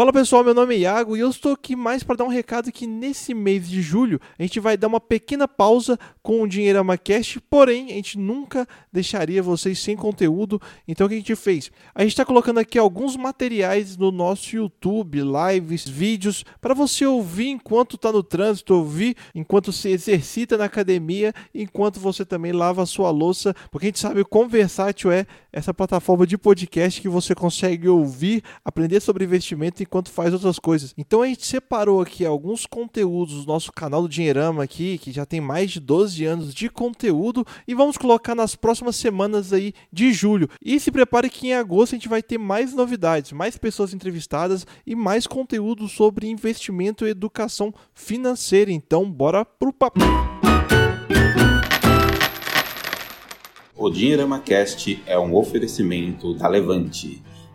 Fala pessoal, meu nome é Iago e eu estou aqui mais para dar um recado que nesse mês de julho a gente vai dar uma pequena pausa com o Dinheirama Cast, porém a gente nunca deixaria vocês sem conteúdo. Então o que a gente fez? A gente está colocando aqui alguns materiais no nosso YouTube, lives, vídeos, para você ouvir enquanto está no trânsito, ouvir enquanto se exercita na academia, enquanto você também lava a sua louça, porque a gente sabe o quão versátil é essa plataforma de podcast que você consegue ouvir, aprender sobre investimento enquanto faz outras coisas. Então a gente separou aqui alguns conteúdos do nosso canal do Dinheirama aqui, que já tem mais de 12 anos de conteúdo, e vamos colocar nas próximas semanas aí de julho. E se prepare que em agosto a gente vai ter mais novidades, mais pessoas entrevistadas e mais conteúdo sobre investimento e educação financeira. Então bora pro papo. O Dinheirama Cast é um oferecimento da Levante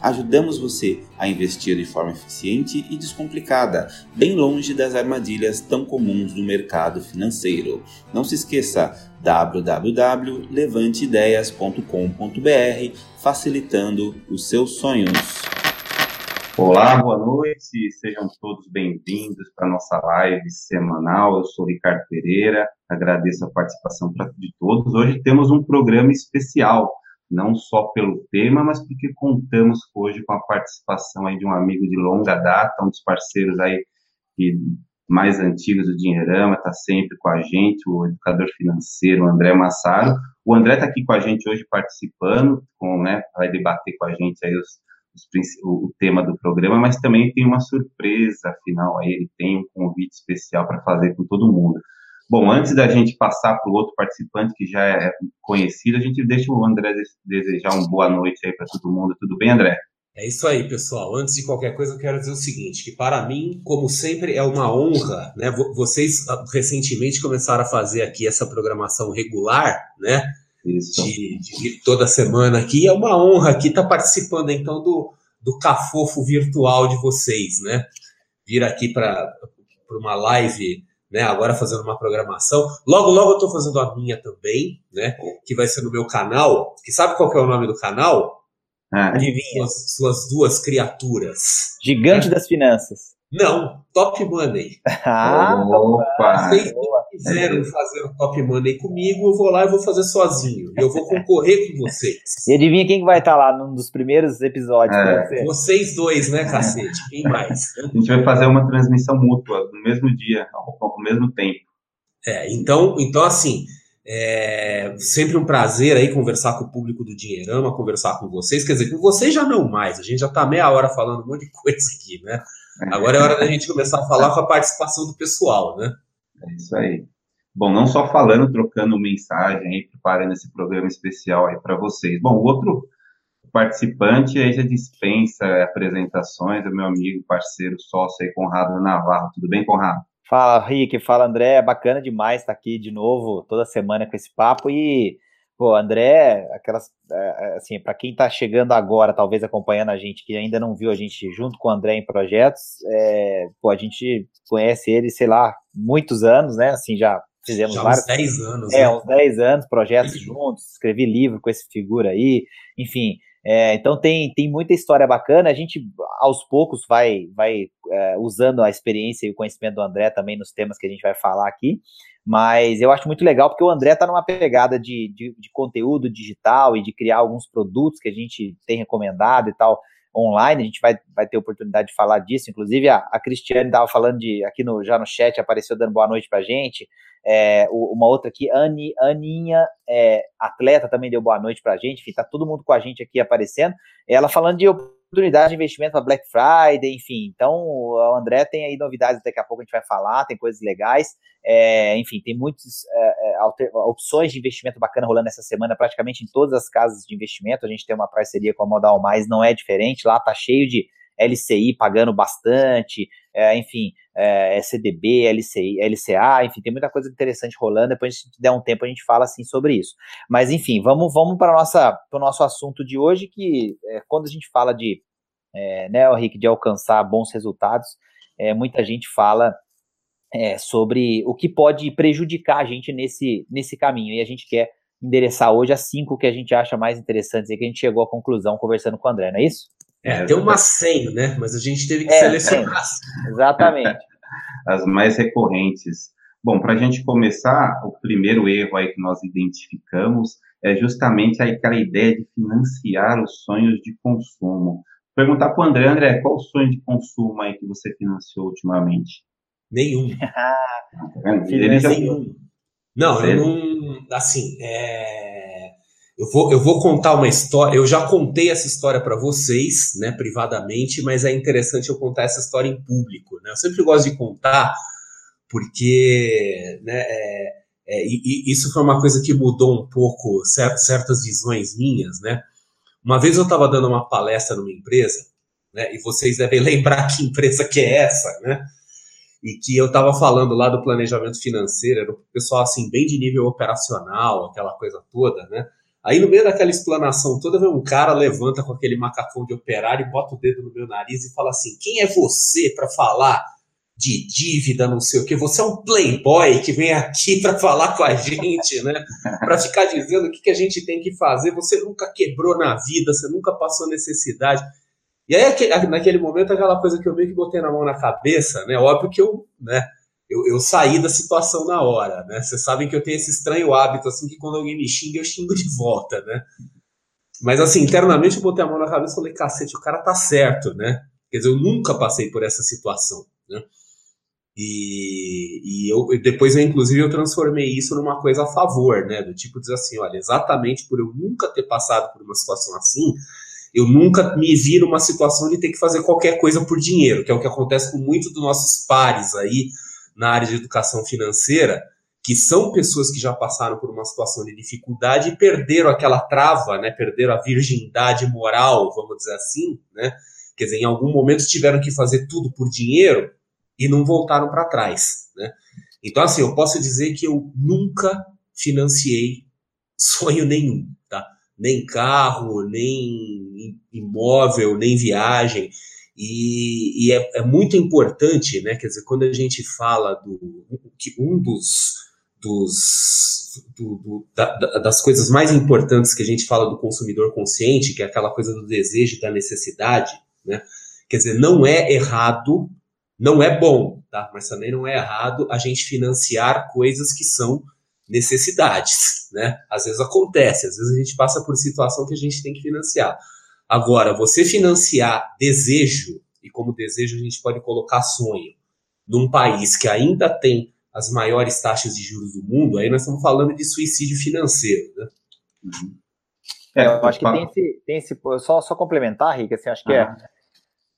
ajudamos você a investir de forma eficiente e descomplicada, bem longe das armadilhas tão comuns do mercado financeiro. Não se esqueça www.levanteideias.com.br, facilitando os seus sonhos. Olá, boa noite, sejam todos bem-vindos para a nossa live semanal. Eu sou Ricardo Pereira, agradeço a participação de todos. Hoje temos um programa especial não só pelo tema, mas porque contamos hoje com a participação aí de um amigo de longa data, um dos parceiros aí mais antigos do Dinheirama, está sempre com a gente, o educador financeiro André Massaro. O André está aqui com a gente hoje participando, com, né, vai debater com a gente aí os, os, o, tema do programa, mas também tem uma surpresa, afinal, aí ele tem um convite especial para fazer com todo mundo. Bom, antes da gente passar para o outro participante que já é conhecido, a gente deixa o André desejar uma boa noite aí para todo mundo. Tudo bem, André? É isso aí, pessoal. Antes de qualquer coisa, eu quero dizer o seguinte: que para mim, como sempre, é uma honra, né? Vocês ah, recentemente começaram a fazer aqui essa programação regular, né? Isso. De, de toda semana aqui. É uma honra aqui estar tá participando, então, do, do cafofo virtual de vocês, né? Vir aqui para uma live né? Agora fazendo uma programação. Logo, logo eu estou fazendo a minha também, né? Que vai ser no meu canal. Que sabe qual que é o nome do canal? Ah, Adivinha. Suas, suas duas criaturas. Gigante das finanças. Não, Top Money. Ah, opa! Vocês quiseram fazer o Top Money comigo, eu vou lá e vou fazer sozinho. E eu vou concorrer com vocês. E adivinha quem vai estar lá num dos primeiros episódios? É. Vocês dois, né, cacete? Quem mais? A gente vai fazer uma transmissão mútua no mesmo dia, ao, mesmo tempo. É, então, então assim, é sempre um prazer aí conversar com o público do Dinheirama, conversar com vocês. Quer dizer, com vocês já não mais, a gente já está meia hora falando um monte de coisa aqui, né? Agora é hora da gente começar a falar com a participação do pessoal, né? É isso aí. Bom, não só falando, trocando mensagem aí, preparando esse programa especial aí para vocês. Bom, o outro participante aí já dispensa apresentações, é meu amigo, parceiro, sócio aí, Conrado Navarro. Tudo bem, Conrado? Fala, Rick, fala, André. Bacana demais estar aqui de novo, toda semana com esse papo e Pô, André, aquelas, é, é, assim, para quem está chegando agora, talvez acompanhando a gente, que ainda não viu a gente junto com o André em projetos, é, pô, a gente conhece ele, sei lá, muitos anos, né? Assim, já fizemos já vários. Uns 10 anos. É, né? uns 10 anos, projetos juntos, escrevi livro com esse figura aí, enfim. É, então tem, tem muita história bacana. A gente aos poucos vai, vai é, usando a experiência e o conhecimento do André também nos temas que a gente vai falar aqui. Mas eu acho muito legal porque o André está numa pegada de, de, de, conteúdo digital e de criar alguns produtos que a gente tem recomendado e tal online. A gente vai, vai ter oportunidade de falar disso. Inclusive, a, a Cristiane estava falando de aqui no, já no chat, apareceu dando boa noite para a gente. É, uma outra aqui, Ani, Aninha, é, atleta, também deu boa noite para a gente. Enfim, tá todo mundo com a gente aqui aparecendo. Ela falando de oportunidade de investimento para Black Friday, enfim. Então, o André tem aí novidades, daqui a pouco a gente vai falar, tem coisas legais. É, enfim, tem muitas é, é opções de investimento bacana rolando essa semana, praticamente em todas as casas de investimento. A gente tem uma parceria com a Modal Mais, não é diferente. Lá tá cheio de LCI pagando bastante, é, enfim, é, CDB, LCI, LCA, enfim, tem muita coisa interessante rolando. Depois, se der um tempo, a gente fala assim sobre isso. Mas, enfim, vamos, vamos para o nosso assunto de hoje, que é, quando a gente fala de, é, né, Henrique, de alcançar bons resultados, é, muita gente fala é, sobre o que pode prejudicar a gente nesse, nesse caminho. E a gente quer endereçar hoje as cinco que a gente acha mais interessantes e que a gente chegou à conclusão conversando com o André, não é isso? É, tem umas 100, né? Mas a gente teve que é, selecionar. Exatamente. As mais recorrentes. Bom, para a gente começar, o primeiro erro aí que nós identificamos é justamente aquela ideia de financiar os sonhos de consumo. Perguntar para o André, André, qual o sonho de consumo aí que você financiou ultimamente? Nenhum. Tá Ele já... Nenhum. Não, eu não. Assim, é, eu, vou, eu vou contar uma história. Eu já contei essa história para vocês, né, privadamente, mas é interessante eu contar essa história em público. Né? Eu sempre gosto de contar, porque né, é, é, e, e isso foi uma coisa que mudou um pouco certas visões minhas. Né? Uma vez eu estava dando uma palestra numa empresa, né, e vocês devem lembrar que empresa que é essa, né? e que eu estava falando lá do planejamento financeiro, era o pessoal assim, bem de nível operacional, aquela coisa toda, né? Aí no meio daquela explanação toda, vem um cara, levanta com aquele macacão de operário e bota o dedo no meu nariz e fala assim: quem é você para falar de dívida, não sei o que? Você é um playboy que vem aqui para falar com a gente, né? Para ficar dizendo o que, que a gente tem que fazer. Você nunca quebrou na vida, você nunca passou necessidade. E aí, naquele momento, aquela coisa que eu meio que botei na mão na cabeça, né? Óbvio que eu, né? Eu, eu saí da situação na hora, né? Vocês sabem que eu tenho esse estranho hábito, assim, que quando alguém me xinga, eu xingo de volta, né? Mas, assim, internamente eu botei a mão na cabeça e falei, cacete, o cara tá certo, né? Quer dizer, eu nunca passei por essa situação, né? E, e eu, depois, eu, inclusive, eu transformei isso numa coisa a favor, né? Do tipo, dizer assim, olha, exatamente por eu nunca ter passado por uma situação assim, eu nunca me vi numa situação de ter que fazer qualquer coisa por dinheiro, que é o que acontece com muitos dos nossos pares aí na área de educação financeira, que são pessoas que já passaram por uma situação de dificuldade e perderam aquela trava, né? Perderam a virgindade moral, vamos dizer assim, né? Quer dizer, em algum momento tiveram que fazer tudo por dinheiro e não voltaram para trás, né? Então, assim, eu posso dizer que eu nunca financiei sonho nenhum, tá? nem carro, nem imóvel, nem viagem. E, e é, é, muito importante, né? Quer dizer, quando a gente fala do que um dos, dos do, do, da, das coisas mais importantes que a gente fala do consumidor consciente, que é aquela coisa do desejo, da necessidade, né? Quer dizer, não é errado, não é bom, tá? Mas também não é errado a gente financiar coisas que são necessidades, né? Às vezes acontece, às vezes a gente passa por situação que a gente tem que financiar. Agora, você financiar desejo, e como desejo a gente pode colocar sonho, num país que ainda tem as maiores taxas de juros do mundo, aí nós estamos falando de suicídio financeiro, né? Uhum. É, eu acho que tem esse, tem esse só, só complementar, Rick, assim, acho que é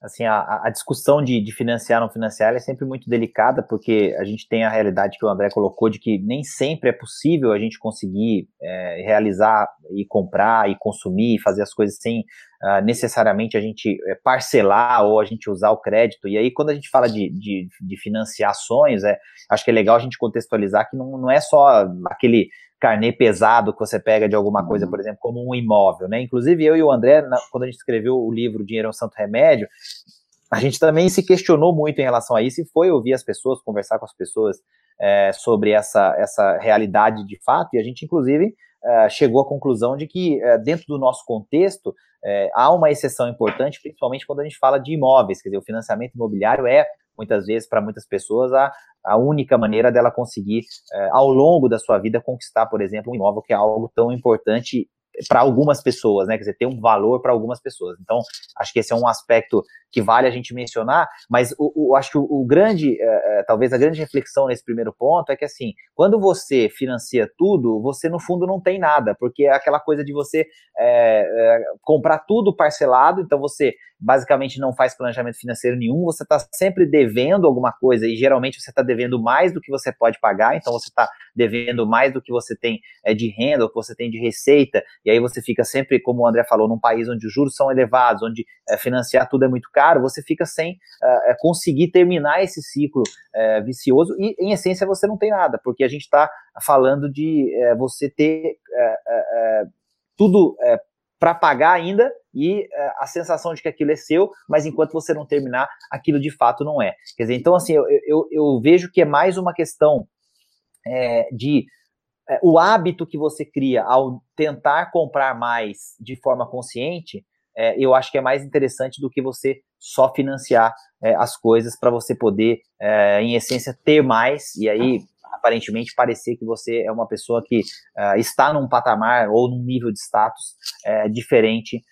assim, a, a discussão de, de, financiar ou não financiar é sempre muito delicada, porque a gente tem a realidade que o André colocou de que nem sempre é possível a gente conseguir é, realizar e comprar e consumir e fazer as coisas sem uh, necessariamente a gente é, parcelar ou a gente usar o crédito. E aí, quando a gente fala de, de, de financiar ações, é, acho que é legal a gente contextualizar que não, não é só aquele carnê pesado que você pega de alguma coisa, uhum. por exemplo, como um imóvel, né? Inclusive eu e o André, na, quando a gente escreveu o livro Dinheiro é um Santo Remédio, a gente também se questionou muito em relação a isso e foi ouvir as pessoas, conversar com as pessoas é, sobre essa, essa realidade de fato, e a gente, inclusive, é, chegou à conclusão de que, é, dentro do nosso contexto, há uma exceção importante, principalmente quando a gente fala de imóveis, quer dizer, o financiamento imobiliário é muitas vezes, para muitas pessoas, a, a única maneira dela conseguir, é, ao longo da sua vida, conquistar, por exemplo, um imóvel, que é algo tão importante para algumas pessoas, né? Quer dizer, tem um valor para algumas pessoas. Então, acho que esse é um aspecto que vale a gente mencionar, mas o, o acho que o, o grande, é, é, talvez a grande reflexão nesse primeiro ponto é que assim, quando você financia tudo, você no fundo não tem nada, porque é aquela coisa de você é, é, comprar tudo parcelado, então você basicamente não faz planejamento financeiro nenhum, você está sempre devendo alguma coisa e geralmente você está devendo mais do que você pode pagar, então você está devendo mais do que você tem é, de renda, ou que você tem de receita, e aí você fica sempre, como o André falou, num país onde os juros são elevados, onde é, financiar tudo é muito caro, você fica sem é, conseguir terminar esse ciclo é, vicioso e, em essência, você não tem nada, porque a gente está falando de você ter tudo para pagar ainda e a sensação de que aquilo é seu, mas enquanto você não terminar, aquilo de fato não é. Quer dizer, então, assim, eu, eu, eu vejo que é mais uma questão de é, o hábito que você cria ao tentar comprar mais de forma consciente, é, eu acho que é mais interessante do que você só financiar é, as coisas para você poder, é, em essência, ter mais e aí aparentemente parecer que você é uma pessoa que é, está num patamar ou num nível de status é, diferente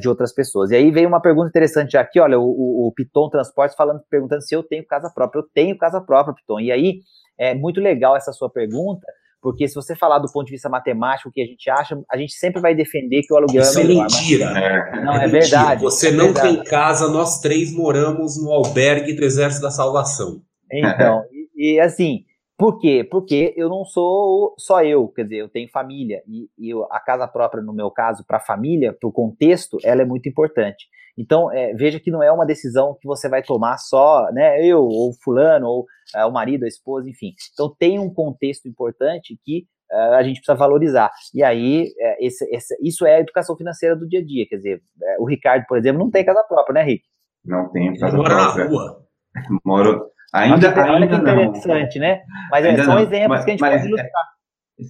de outras pessoas. E aí veio uma pergunta interessante aqui, olha, o, o Piton Transportes falando, perguntando se eu tenho casa própria. Eu tenho casa própria, Piton. E aí é muito legal essa sua pergunta, porque se você falar do ponto de vista matemático, o que a gente acha, a gente sempre vai defender que o aluguel Isso é melhor. Isso é mentira. Mas... Não, é, é verdade. Você é não verdade. tem casa, nós três moramos no albergue do Exército da Salvação. Então, e, e, assim, por quê? Porque eu não sou só eu, quer dizer, eu tenho família, e, e a casa própria, no meu caso, para a família, para o contexto, ela é muito importante. Então, é, veja que não é uma decisão que você vai tomar só, né, eu, ou fulano, ou é, o marido, a esposa, enfim. Então, tem um contexto importante que é, a gente precisa valorizar. E aí, é, esse, esse, isso é a educação financeira do dia a dia. Quer dizer, é, o Ricardo, por exemplo, não tem casa própria, né, Rick? Não tem casa mora própria. na rua. Moro. Ainda, olha, ainda que interessante, não. né? Mas Ainda são não. exemplos Mas- que a gente mas pode ilustrar.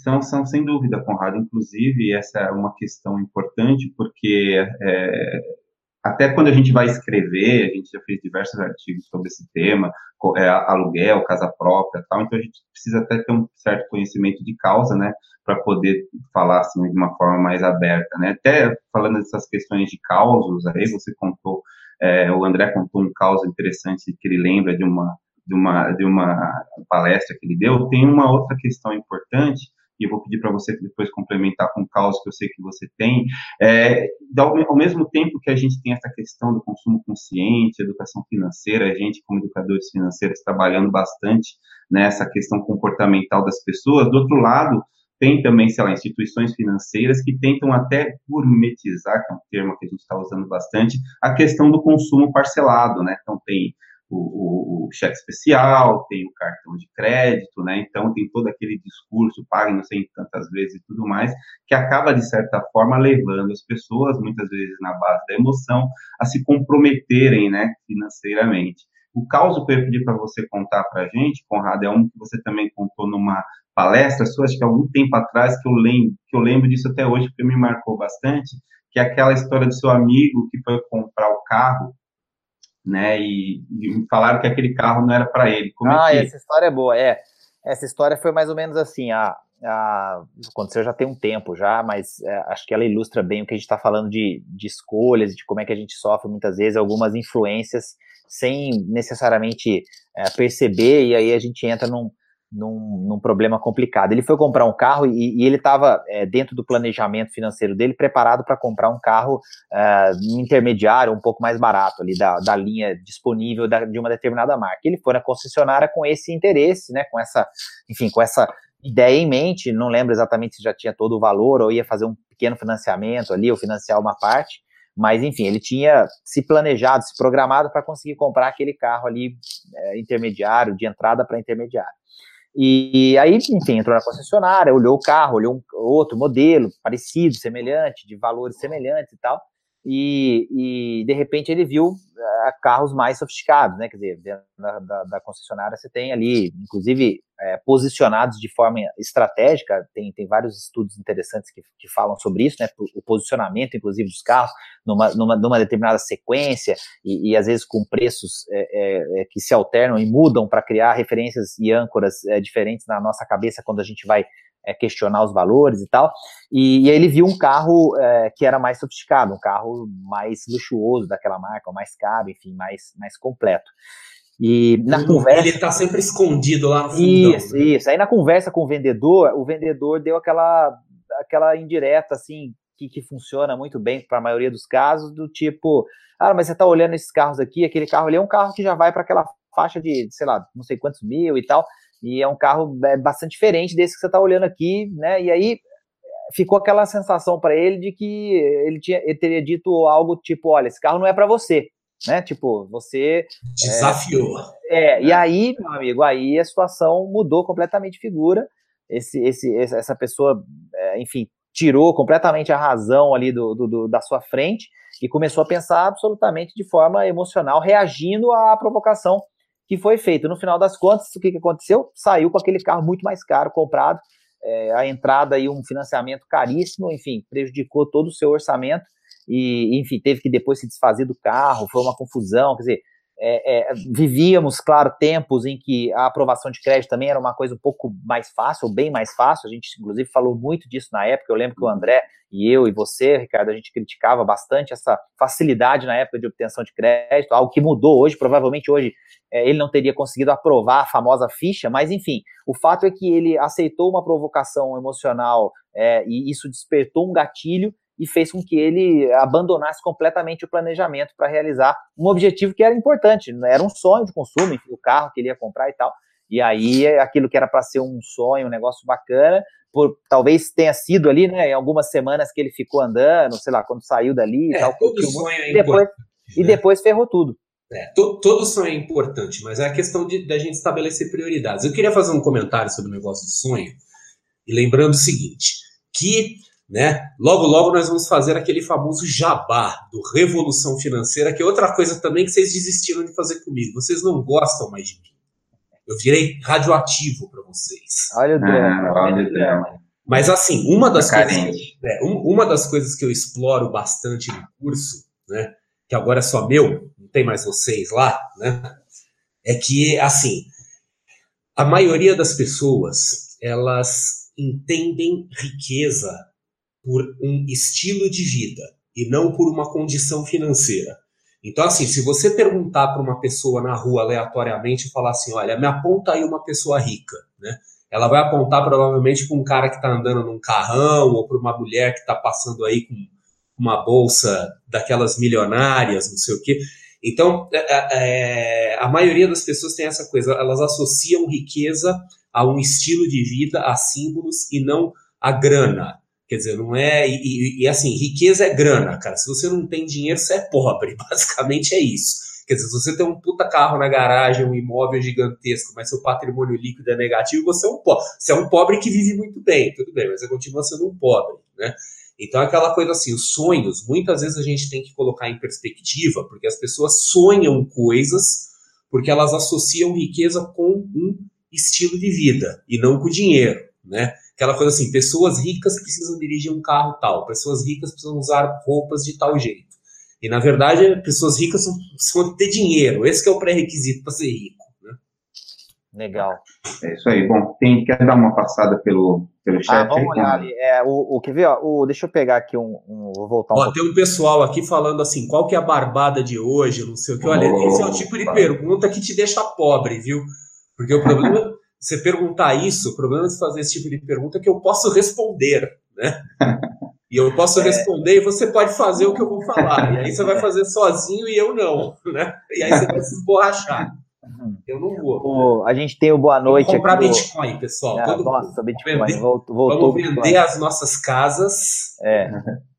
São, são sem dúvida, Conrado. Inclusive, essa é uma questão importante, porque é, até quando a gente vai escrever, a gente já fez diversos artigos sobre esse tema, é, aluguel, casa própria, tal. Então a gente precisa até ter um certo conhecimento de causa, né, para poder falar assim de uma forma mais aberta, né. Até falando dessas questões de causos, aí você contou, é, o André contou um caos interessante que ele lembra de uma de uma de uma palestra que ele deu. Tem uma outra questão importante e eu vou pedir para você depois complementar com o caos que eu sei que você tem, é, ao, mesmo tempo que a gente tem essa questão do consumo consciente, educação financeira, a gente, como educadores financeiros, trabalhando bastante nessa questão comportamental das pessoas, do outro lado, tem também, sei lá, instituições financeiras que tentam até gourmetizar, que é um termo que a gente está usando bastante, a questão do consumo parcelado, né? Então, tem o, o, o cheque especial, tem o cartão de crédito, né? Então tem todo aquele discurso, pague não sei tantas vezes e tudo mais, que acaba de certa forma levando as pessoas, muitas vezes na base da emoção, a se comprometerem, né, financeiramente. O caso que eu ia pedir para você contar para a gente, Conrado, é um que você também contou numa palestra sua, acho que algum tempo atrás, que eu lembro, que eu lembro disso até hoje, porque me marcou bastante, que é aquela história do seu amigo que foi comprar o carro né? E, e falaram que aquele carro não era para ele. Como ah, é que... essa história é boa. É, essa história foi mais ou menos assim. A, a, aconteceu já tem um tempo já, mas é, acho que ela ilustra bem o que a gente está falando de, de escolhas, de como é que a gente sofre muitas vezes algumas influências sem necessariamente é, perceber, e aí a gente entra num, num, num, problema complicado. Ele foi comprar um carro e, e ele estava, é, dentro do planejamento financeiro dele, preparado para comprar um carro é, intermediário, um pouco mais barato, ali da, da linha disponível da, de uma determinada marca. Ele foi na concessionária com esse interesse, né, com essa, enfim, com essa ideia em mente, não lembro exatamente se já tinha todo o valor ou ia fazer um pequeno financiamento ali, ou financiar uma parte, mas, enfim, ele tinha se planejado, se programado para conseguir comprar aquele carro ali é, intermediário, de entrada para intermediário. E aí, enfim, entrou na concessionária, olhou o carro, olhou um outro modelo, parecido, semelhante, de valores semelhantes e tal. E, e de repente ele viu uh, carros mais sofisticados, né? Quer dizer, da, da, da concessionária você tem ali, inclusive, é, posicionados de forma estratégica. Tem, tem vários estudos interessantes que, que falam sobre isso, né? O posicionamento, inclusive, dos carros numa, numa, numa determinada sequência e, e, às vezes com preços é, é, que se alternam e mudam para criar referências e âncoras diferentes na nossa cabeça quando a gente vai é, questionar os valores e tal. E, e ele viu um carro é, que era mais sofisticado, um carro mais luxuoso daquela marca, mais caro, enfim, mais, mais completo. E na ele, conversa. Ele tá sempre escondido lá no fundo. Isso, né? isso. Aí na conversa com o vendedor, o vendedor deu aquela, aquela indireta, assim, que, que funciona muito bem para a maioria dos casos, do tipo, ah, mas você está olhando esses carros aqui, aquele carro ali é um carro que já vai para aquela faixa de, sei lá, não sei quantos mil e tal, e é um carro bastante diferente desse que você está olhando aqui, né? E aí ficou aquela sensação para ele de que ele, tinha, ele teria dito algo tipo: olha, esse carro não é para você. Né? Tipo, você. Desafiou. É, é, e aí, meu amigo, aí a situação mudou completamente de figura. Esse, esse, essa pessoa, é, enfim, tirou completamente a razão ali do, do, do, da sua frente e começou a pensar absolutamente de forma emocional, reagindo à provocação que foi feita. No final das contas, o que, que aconteceu? Saiu com aquele carro muito mais caro comprado, é, a entrada e um financiamento caríssimo, enfim, prejudicou todo o seu orçamento e, enfim, teve que depois se desfazer do carro, foi uma confusão, quer dizer, é, é, vivíamos, claro, tempos em que a aprovação de crédito também era uma coisa um pouco mais fácil, ou bem mais fácil. A gente, inclusive, falou muito disso na época. Eu lembro que o André e eu e você, Ricardo, a gente criticava bastante essa facilidade na época de obtenção de crédito, algo que mudou hoje. Provavelmente hoje é, ele não teria conseguido aprovar a famosa ficha, mas enfim, o fato é que ele aceitou uma provocação emocional é, e isso despertou um gatilho e fez com que ele abandonasse completamente o planejamento para realizar um objetivo que era importante, né? era um sonho de consumo, enfim, o carro que ele ia comprar e tal. E aí, aquilo que era para ser um sonho, um negócio bacana, por, talvez tenha sido ali, né, em algumas semanas que ele ficou andando, sei lá, quando saiu dali é, e tal. Todo sonho é e depois, né? E depois ferrou tudo. É, to, todo sonho é importante, mas é a questão de da gente estabelecer prioridades. Eu queria fazer um comentário sobre o negócio do sonho, e lembrando o seguinte, que né? Logo, logo nós vamos fazer aquele famoso jabá do Revolução Financeira, que é outra coisa também que vocês desistiram de fazer comigo. Vocês não gostam mais de mim. Eu virei radioativo para vocês. Olha o drama. Ah, olha o drama. Mas assim, uma das, coisas, é, uma das coisas que eu exploro bastante no curso, né, que agora é só meu, não tem mais vocês lá, né, é que, assim, a maioria das pessoas, elas entendem riqueza por um estilo de vida e não por uma condição financeira. Então, assim, se você perguntar para uma pessoa na rua aleatoriamente e falar assim, olha, me aponta aí uma pessoa rica, né? Ela vai apontar provavelmente para um cara que está andando num carrão ou para uma mulher que está passando aí com uma bolsa daquelas milionárias, não sei o quê. Então, é, é, é a maioria das pessoas tem essa coisa, elas associam riqueza a um estilo de vida, a símbolos e não a grana. Quer dizer, não é. E, e, assim, riqueza é grana, cara. Se você não tem dinheiro, você é pobre. Basicamente é isso. Quer dizer, se você tem um puta carro na garagem, um imóvel gigantesco, mas seu patrimônio líquido é negativo, você é um pobre. Você é um pobre que vive muito bem, tudo bem, mas você continua sendo um pobre, né? Então, aquela coisa assim, os sonhos, muitas vezes a gente tem que colocar em perspectiva, porque as pessoas sonham coisas porque elas associam riqueza com um estilo de vida e não com dinheiro, né? Aquela coisa assim, pessoas ricas precisam dirigir um carro tal, pessoas ricas precisam usar roupas de tal jeito. E na verdade, pessoas ricas precisam ter dinheiro. Esse é o pré-requisito para ser rico. Né? Legal. É isso aí. Bom, tem, quer dar uma passada pelo, pelo ah, chat? Ah, vamos olhar ali. É, o, o, quer ver? Ó, o, deixa eu pegar aqui um. um vou voltar um ó, Tem um pessoal aqui falando assim: qual que é a barbada de hoje? Não sei o que. Olha, oh, esse é o tipo de pergunta que te deixa pobre, viu? Porque o problema você perguntar isso, o problema de fazer esse tipo de pergunta é que eu posso responder, né? E eu posso é. responder e você pode fazer o que eu vou falar. E aí você vai fazer sozinho e eu não, né? E aí você vai se esborrachar. Uhum. Eu não vou. O, a gente tem o boa noite. Vamos comprar Bitcoin, pessoal. Ah, nossa, Bitcoin. Vender, voltou, voltou vamos vender Bitcoin. as nossas casas. É.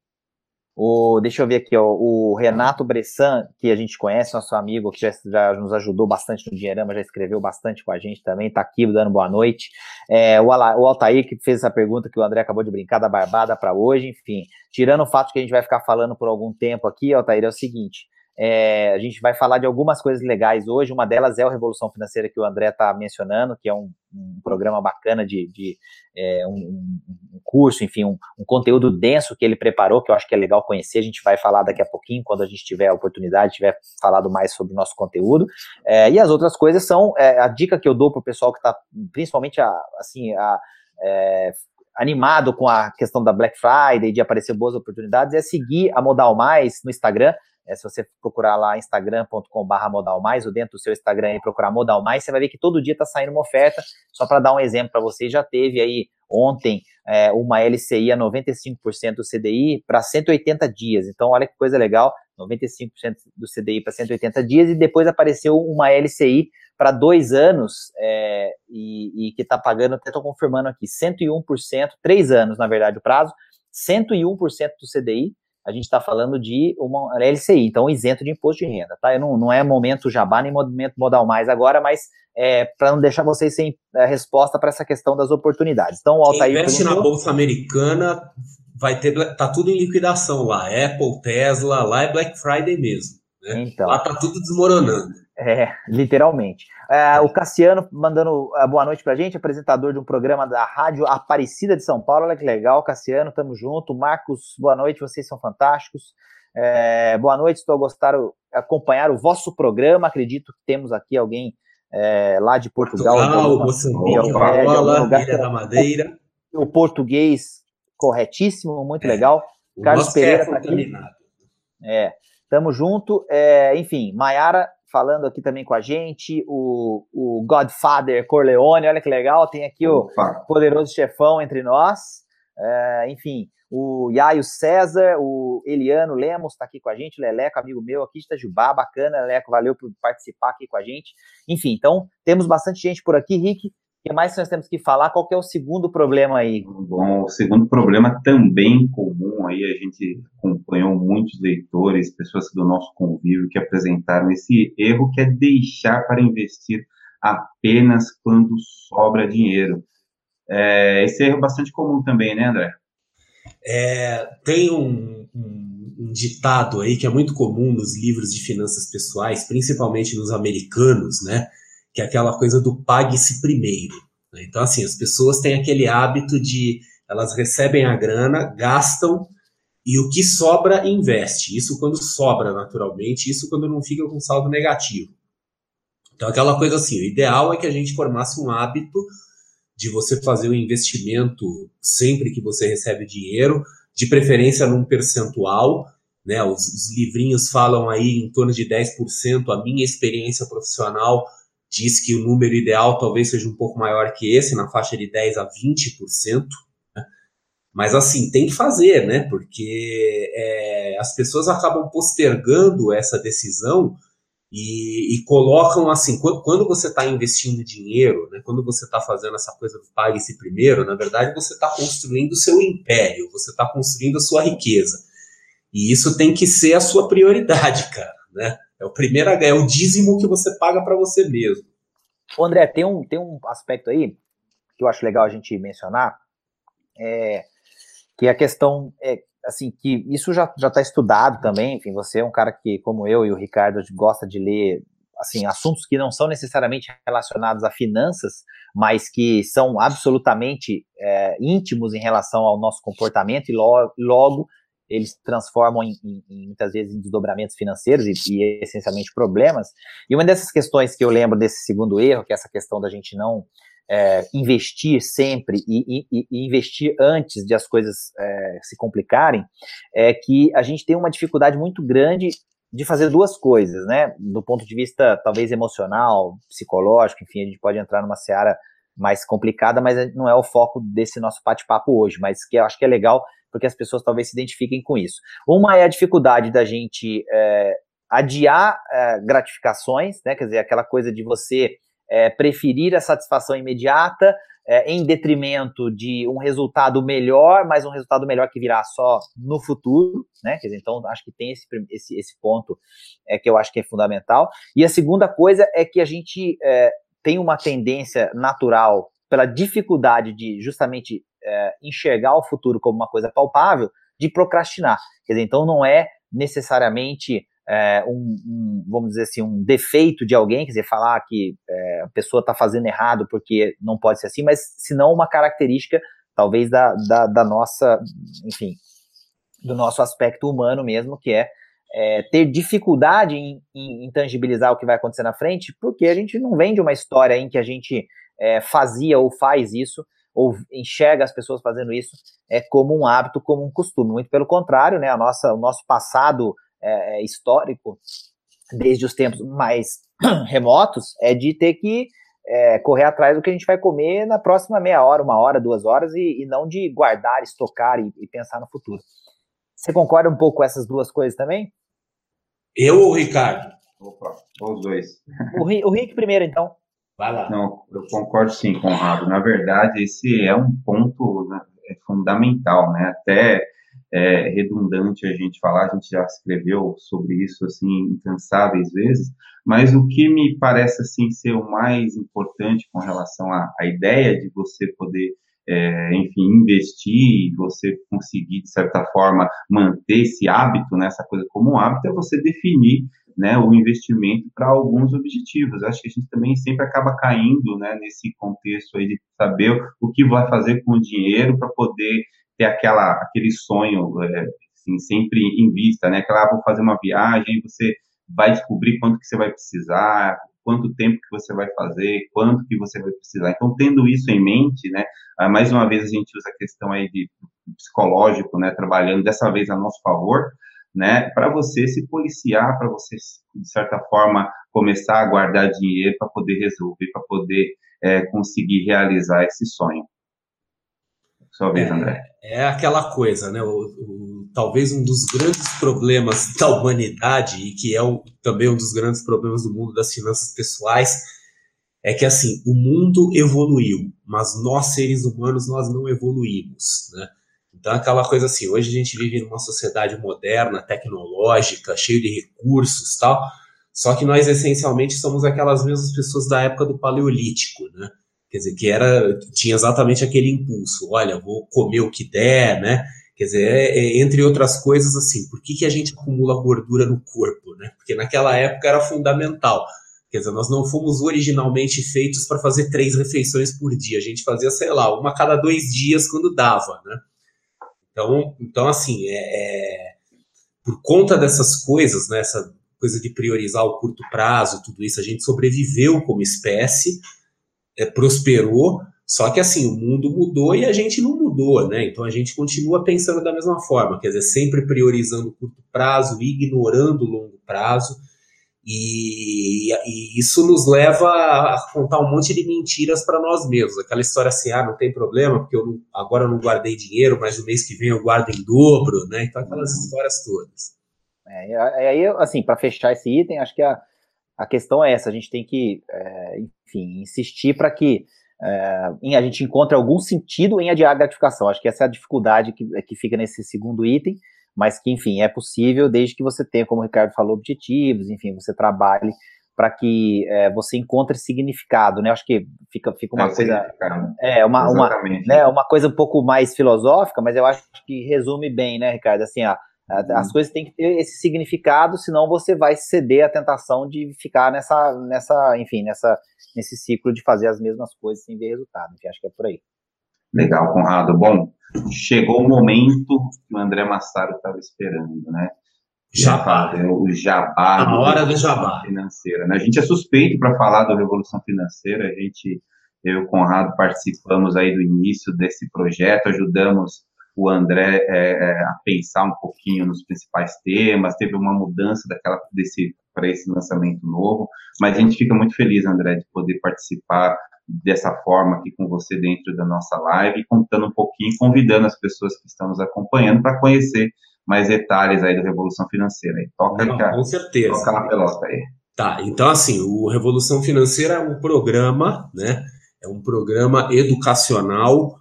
O, deixa eu ver aqui, ó, o Renato Bressan, que a gente conhece, nosso amigo, que já, já nos ajudou bastante no Dinheirama, já escreveu bastante com a gente também, tá aqui dando boa noite. É, o, Ala, o Altair, que fez essa pergunta que o André acabou de brincar da barbada para hoje, enfim. Tirando o fato que a gente vai ficar falando por algum tempo aqui, Altair, é o seguinte: é, a gente vai falar de algumas coisas legais hoje. Uma delas é o Revolução Financeira que o André está mencionando, que é um, um, programa bacana de, de é, um, um, curso, enfim, um, conteúdo denso que ele preparou, que eu acho que é legal conhecer. A gente vai falar daqui a pouquinho, quando a gente tiver a oportunidade, tiver falado mais sobre o nosso conteúdo. É, e as outras coisas são é, a dica que eu dou para o pessoal que está, principalmente, a, assim, a, é, animado com a questão da Black Friday, de aparecer boas oportunidades, é seguir a Modal Mais no Instagram. É, se você procurar lá instagram.com.br modal mais, ou dentro do seu Instagram e procurar modal mais, você vai ver que todo dia está saindo uma oferta. Só para dar um exemplo para você, já teve aí ontem é, uma LCI a 95% do CDI para 180 dias. Então, olha que coisa legal, 95% do CDI para 180 dias, e depois apareceu uma LCI para dois anos é, e, e, que está pagando, até estou confirmando aqui, 101%, três anos, na verdade, o prazo, 101% do CDI, a gente está falando de uma LCI, então isento de imposto de renda, tá? Eu não, não é momento jabá nem momento modal mais agora, mas é, para não deixar vocês sem é, resposta para essa questão das oportunidades. Então, o Altair. Quem investe na Bolsa Americana vai ter. Tá tudo em liquidação lá. Apple, Tesla, lá é Black Friday mesmo. Né? Então, lá tá tudo desmoronando. É, literalmente. É, o Cassiano mandando uh, boa noite pra gente, apresentador de um programa da Rádio Aparecida de São Paulo. Olha que legal, Cassiano, tamo junto. Marcos, boa noite, vocês são fantásticos. É, boa noite, estou a gostar, acompanhar o vosso programa. Acredito que temos aqui alguém é, lá de Portugal. Portugal, Moçambique, Angola, Ilha da Madeira. O português corretíssimo, muito é. legal. Carlos Pereira tá aqui. É, tamo junto. É, enfim, Maiara falando aqui também com a gente, o, o Godfather Corleone, olha que legal, tem aqui Opa. o poderoso chefão entre nós. É, enfim, o Yaio César, o Eliano Lemos está aqui com a gente, o Leleco, amigo meu aqui de Itajubá, bacana, Leleco, valeu por participar aqui com a gente. Enfim, então, temos bastante gente por aqui, Rick, que mais nós temos que falar? Qual que é o segundo problema aí? Bom, o segundo problema também comum aí, a gente acompanhou muitos leitores, pessoas do nosso convívio que apresentaram esse erro que é deixar para investir apenas quando sobra dinheiro. É, esse erro é bastante comum também, né, André? É, tem um, um, um, ditado aí que é muito comum nos livros de finanças pessoais, principalmente nos americanos, né? Que é aquela coisa do pague-se primeiro. Né? Então, assim, as pessoas têm aquele hábito de elas recebem a grana, gastam e o que sobra investe. Isso quando sobra naturalmente, isso quando não fica com saldo negativo. Então, aquela coisa assim, o ideal é que a gente formasse um hábito de você fazer o um investimento sempre que você recebe dinheiro, de preferência num percentual, né? Os, os livrinhos falam aí em torno de 10%, a minha experiência profissional diz que o número ideal talvez seja um pouco maior que esse, na faixa de 10 a 20%. Né? Mas assim, tem que fazer, né? Porque é, as pessoas acabam postergando essa decisão e, e, colocam assim, quando, quando você está investindo dinheiro, né, quando você está fazendo essa coisa do pague-se primeiro, na verdade você está construindo o seu império, você está construindo a sua riqueza. E isso tem que ser a sua prioridade, cara, né? É o primeiro é o dízimo que você paga para você mesmo. Ô André, tem um, tem um aspecto aí que eu acho legal a gente mencionar, é, que é a questão é, assim, que isso já está estudado também, enfim, você é um cara que, como eu e o Ricardo, gosta de ler, assim, assuntos que não são necessariamente relacionados a finanças, mas que são absolutamente é, íntimos em relação ao nosso comportamento e logo eles transformam em, em, muitas vezes em desdobramentos financeiros e, e, essencialmente problemas. E uma dessas questões que eu lembro desse segundo erro, que é essa questão da gente não é, investir sempre e, e, e, investir antes de as coisas é, se complicarem, é que a gente tem uma dificuldade muito grande de fazer duas coisas, né? Do ponto de vista talvez emocional, psicológico, enfim, a gente pode entrar numa seara mais complicada, mas não é o foco desse nosso bate-papo hoje, mas que eu acho que é legal porque as pessoas talvez se identifiquem com isso. Uma é a dificuldade da gente é, adiar é, gratificações, né? Quer dizer, aquela coisa de você é, preferir a satisfação imediata é, em detrimento de um resultado melhor, mas um resultado melhor que virá só no futuro, né? Quer dizer, então acho que tem esse, esse, esse ponto é, que eu acho que é fundamental. E a segunda coisa é que a gente é, tem uma tendência natural pela dificuldade de justamente é, enxergar o futuro como uma coisa palpável, de procrastinar. Quer dizer, então não é necessariamente é, um, um, vamos dizer assim, um defeito de alguém, quer dizer, falar que é, a pessoa está fazendo errado porque não pode ser assim, mas senão uma característica, talvez, da, da, da nossa, enfim, do nosso aspecto humano mesmo, que é, é ter dificuldade em, em, em, tangibilizar o que vai acontecer na frente, porque a gente não vem de uma história em que a gente é, fazia ou faz isso, ou enxerga as pessoas fazendo isso é como um hábito, como um costume. Muito pelo contrário, né? A nossa, o nosso passado é, é, histórico, desde os tempos mais remotos, é de ter que é, correr atrás do que a gente vai comer na próxima meia hora, uma hora, duas horas, e, e não de guardar, estocar e, e, pensar no futuro. Você concorda um pouco com essas duas coisas também? Eu, Ricardo? Opa, os dois. O, o Rick primeiro, então. Vai lá. Não, eu concordo sim, Conrado. Na verdade, esse é um ponto né, é fundamental, né? Até é redundante a gente falar, a gente já escreveu sobre isso assim incansáveis vezes, mas o que me parece assim ser o mais importante com relação à, à ideia de você poder é, enfim, investir, você conseguir, de certa forma, manter esse hábito, né, essa coisa como um hábito, é você definir né, o investimento para alguns objetivos. Acho que a gente também sempre acaba caindo né, nesse contexto aí de saber o que vai fazer com o dinheiro para poder ter aquela, aquele sonho é, assim, sempre em vista, né? Aquela, ah, vou fazer uma viagem, você vai descobrir quanto que você vai precisar, quanto tempo que você vai fazer, quanto que você vai precisar. Então, tendo isso em mente, né? Ah, mais uma vez a gente usa a questão aí de psicológico, né? Trabalhando dessa vez a nosso favor, né? Para você se policiar, para você de certa forma começar a guardar dinheiro para poder resolver, para poder é, conseguir realizar esse sonho. Sua vez, é, André. É aquela coisa, né? O, o, talvez um dos grandes problemas da humanidade, e que é o, também um dos grandes problemas do mundo das finanças pessoais, é que assim, o mundo evoluiu, mas nós seres humanos nós não evoluímos, né? Então aquela coisa assim, hoje a gente vive numa sociedade moderna, tecnológica, cheio de recursos, tal, só que nós essencialmente somos aquelas mesmas pessoas da época do paleolítico, né? Quer dizer, que era tinha exatamente aquele impulso, olha, vou comer o que der, né? Quer dizer, é, é, entre outras coisas, assim, por que, que a gente acumula gordura no corpo, né? Porque naquela época era fundamental. Quer dizer, nós não fomos originalmente feitos para fazer três refeições por dia. A gente fazia, sei lá, uma a cada dois dias quando dava, né? Então, então assim, é, é, por conta dessas coisas, né? Essa coisa de priorizar o curto prazo, tudo isso, a gente sobreviveu como espécie, é, prosperou, só que assim, o mundo mudou e a gente não mudou, né? Então a gente continua pensando da mesma forma, quer dizer, sempre priorizando o curto prazo, ignorando o longo prazo. E, e, isso nos leva a contar um monte de mentiras para nós mesmos. Aquela história assim, ah, não tem problema, porque eu não, agora eu não guardei dinheiro, mas no mês que vem eu guardo em dobro, né? Então aquelas histórias todas. É, aí, assim, para fechar esse item, acho que a, a questão é essa, a gente tem que, é, enfim, insistir para que é, a gente encontre algum sentido em adiar a gratificação. Acho que essa é a dificuldade que, que fica nesse segundo item, mas que, enfim, é possível desde que você tenha, como o Ricardo falou, objetivos, enfim, você trabalhe para que é, você encontre significado, né? Acho que fica, fica uma é, coisa, é uma, uma, né, uma coisa um pouco mais filosófica, mas eu acho que resume bem, né, Ricardo? Assim, ó, as uhum. coisas têm que ter esse significado, senão você vai ceder à tentação de ficar nessa, nessa, enfim, nessa, nesse ciclo de fazer as mesmas coisas sem ver resultado. Enfim, acho que é por aí. Legal, Conrado. Bom, chegou o momento que o André Massaro estava esperando, né? Jabá. O jabá. A hora do jabá. Financeira, né? A gente é suspeito para falar da Revolução Financeira. A gente, eu e o Conrado participamos aí do início desse projeto, ajudamos o André é, é, a pensar um pouquinho nos principais temas, teve uma mudança daquela desse para esse lançamento novo, mas a gente fica muito feliz, André, de poder participar dessa forma aqui com você dentro da nossa live, contando um pouquinho, convidando as pessoas que estão nos acompanhando para conhecer mais detalhes aí da Revolução Financeira. toca Não, com certeza. Toca na pelota aí. Tá, então assim, o Revolução Financeira é um programa, né? É um programa educacional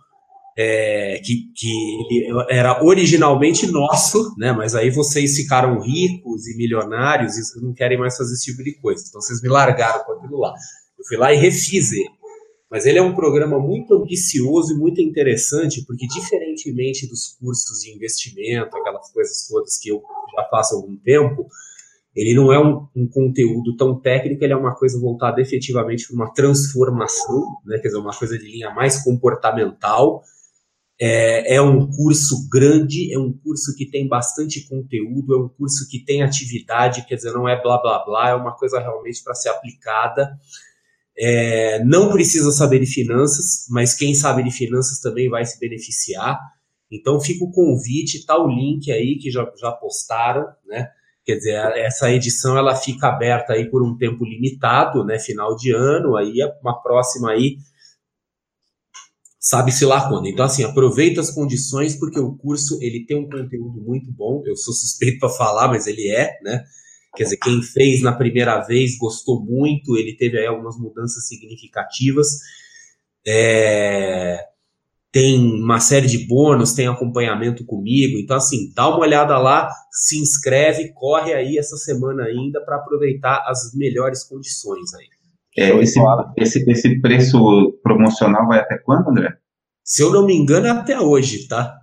é, que, que era originalmente nosso, né? Mas aí vocês ficaram ricos e milionários e não querem mais fazer esse tipo de coisa. Então vocês me largaram com aquilo lá. Eu fui lá e refiz ele. Mas ele é um programa muito ambicioso e muito interessante, porque diferentemente dos cursos de investimento, aquelas coisas todas que eu já faço há algum tempo, ele não é um, um, conteúdo tão técnico, ele é uma coisa voltada efetivamente para uma transformação, né? quer dizer, uma coisa de linha mais comportamental, é, é, um curso grande, é um curso que tem bastante conteúdo, é um curso que tem atividade, quer dizer, não é blá blá blá, é uma coisa realmente para ser aplicada. É, não precisa saber de finanças, mas quem sabe de finanças também vai se beneficiar. Então fica o convite, tá o link aí que já, já postaram, né? Quer dizer, essa edição ela fica aberta aí por um tempo limitado, né? Final de ano, aí uma próxima aí sabe-se lá quando. Então, assim, aproveita as condições, porque o curso ele tem um conteúdo muito bom. Eu sou suspeito para falar, mas ele é, né? Quer dizer, quem fez na primeira vez gostou muito, ele teve aí algumas mudanças significativas. É, tem uma série de bônus, tem acompanhamento comigo. Então, assim, dá uma olhada lá, se inscreve, corre aí essa semana ainda para aproveitar as melhores condições aí. É, esse, esse, esse preço promocional vai até quando, André? Se eu não me engano, é até hoje, tá?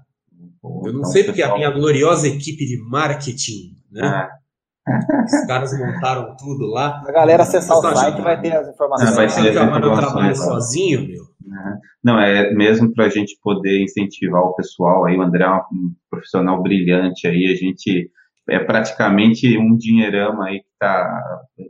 Pô, eu não então, sei porque pessoal... a minha gloriosa equipe de marketing, né? Ah. Os caras montaram tudo lá. A galera acessar o site vai ter as informações. Não, vai ter as informações, sozinho, meu. Não, é mesmo para a gente poder incentivar o pessoal aí, o André é um profissional brilhante aí, a gente é praticamente um dinheirama aí que está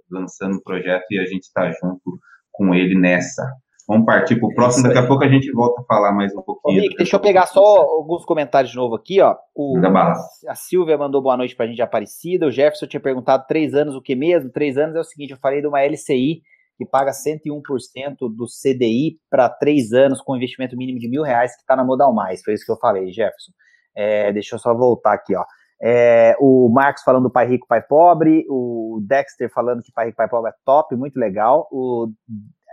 lançando o projeto e a gente está junto com ele nessa. Vamos partir para o próximo, daqui a pouco a gente volta a falar mais um pouquinho. Rick, deixa eu pegar só alguns comentários de novo aqui, ó. O, a Silvia mandou boa noite para a gente Aparecida, o Jefferson tinha perguntado três anos o que mesmo? Três anos é o seguinte, eu falei de uma LCI que paga 101% do CDI para três anos com investimento mínimo de mil reais que está na Modal Mais, foi isso que eu falei, Jefferson. É, deixa eu só voltar aqui, ó. É, o Marcos falando do Pai Rico, Pai Pobre, o Dexter falando que Pai Rico, Pai Pobre é top, muito legal, o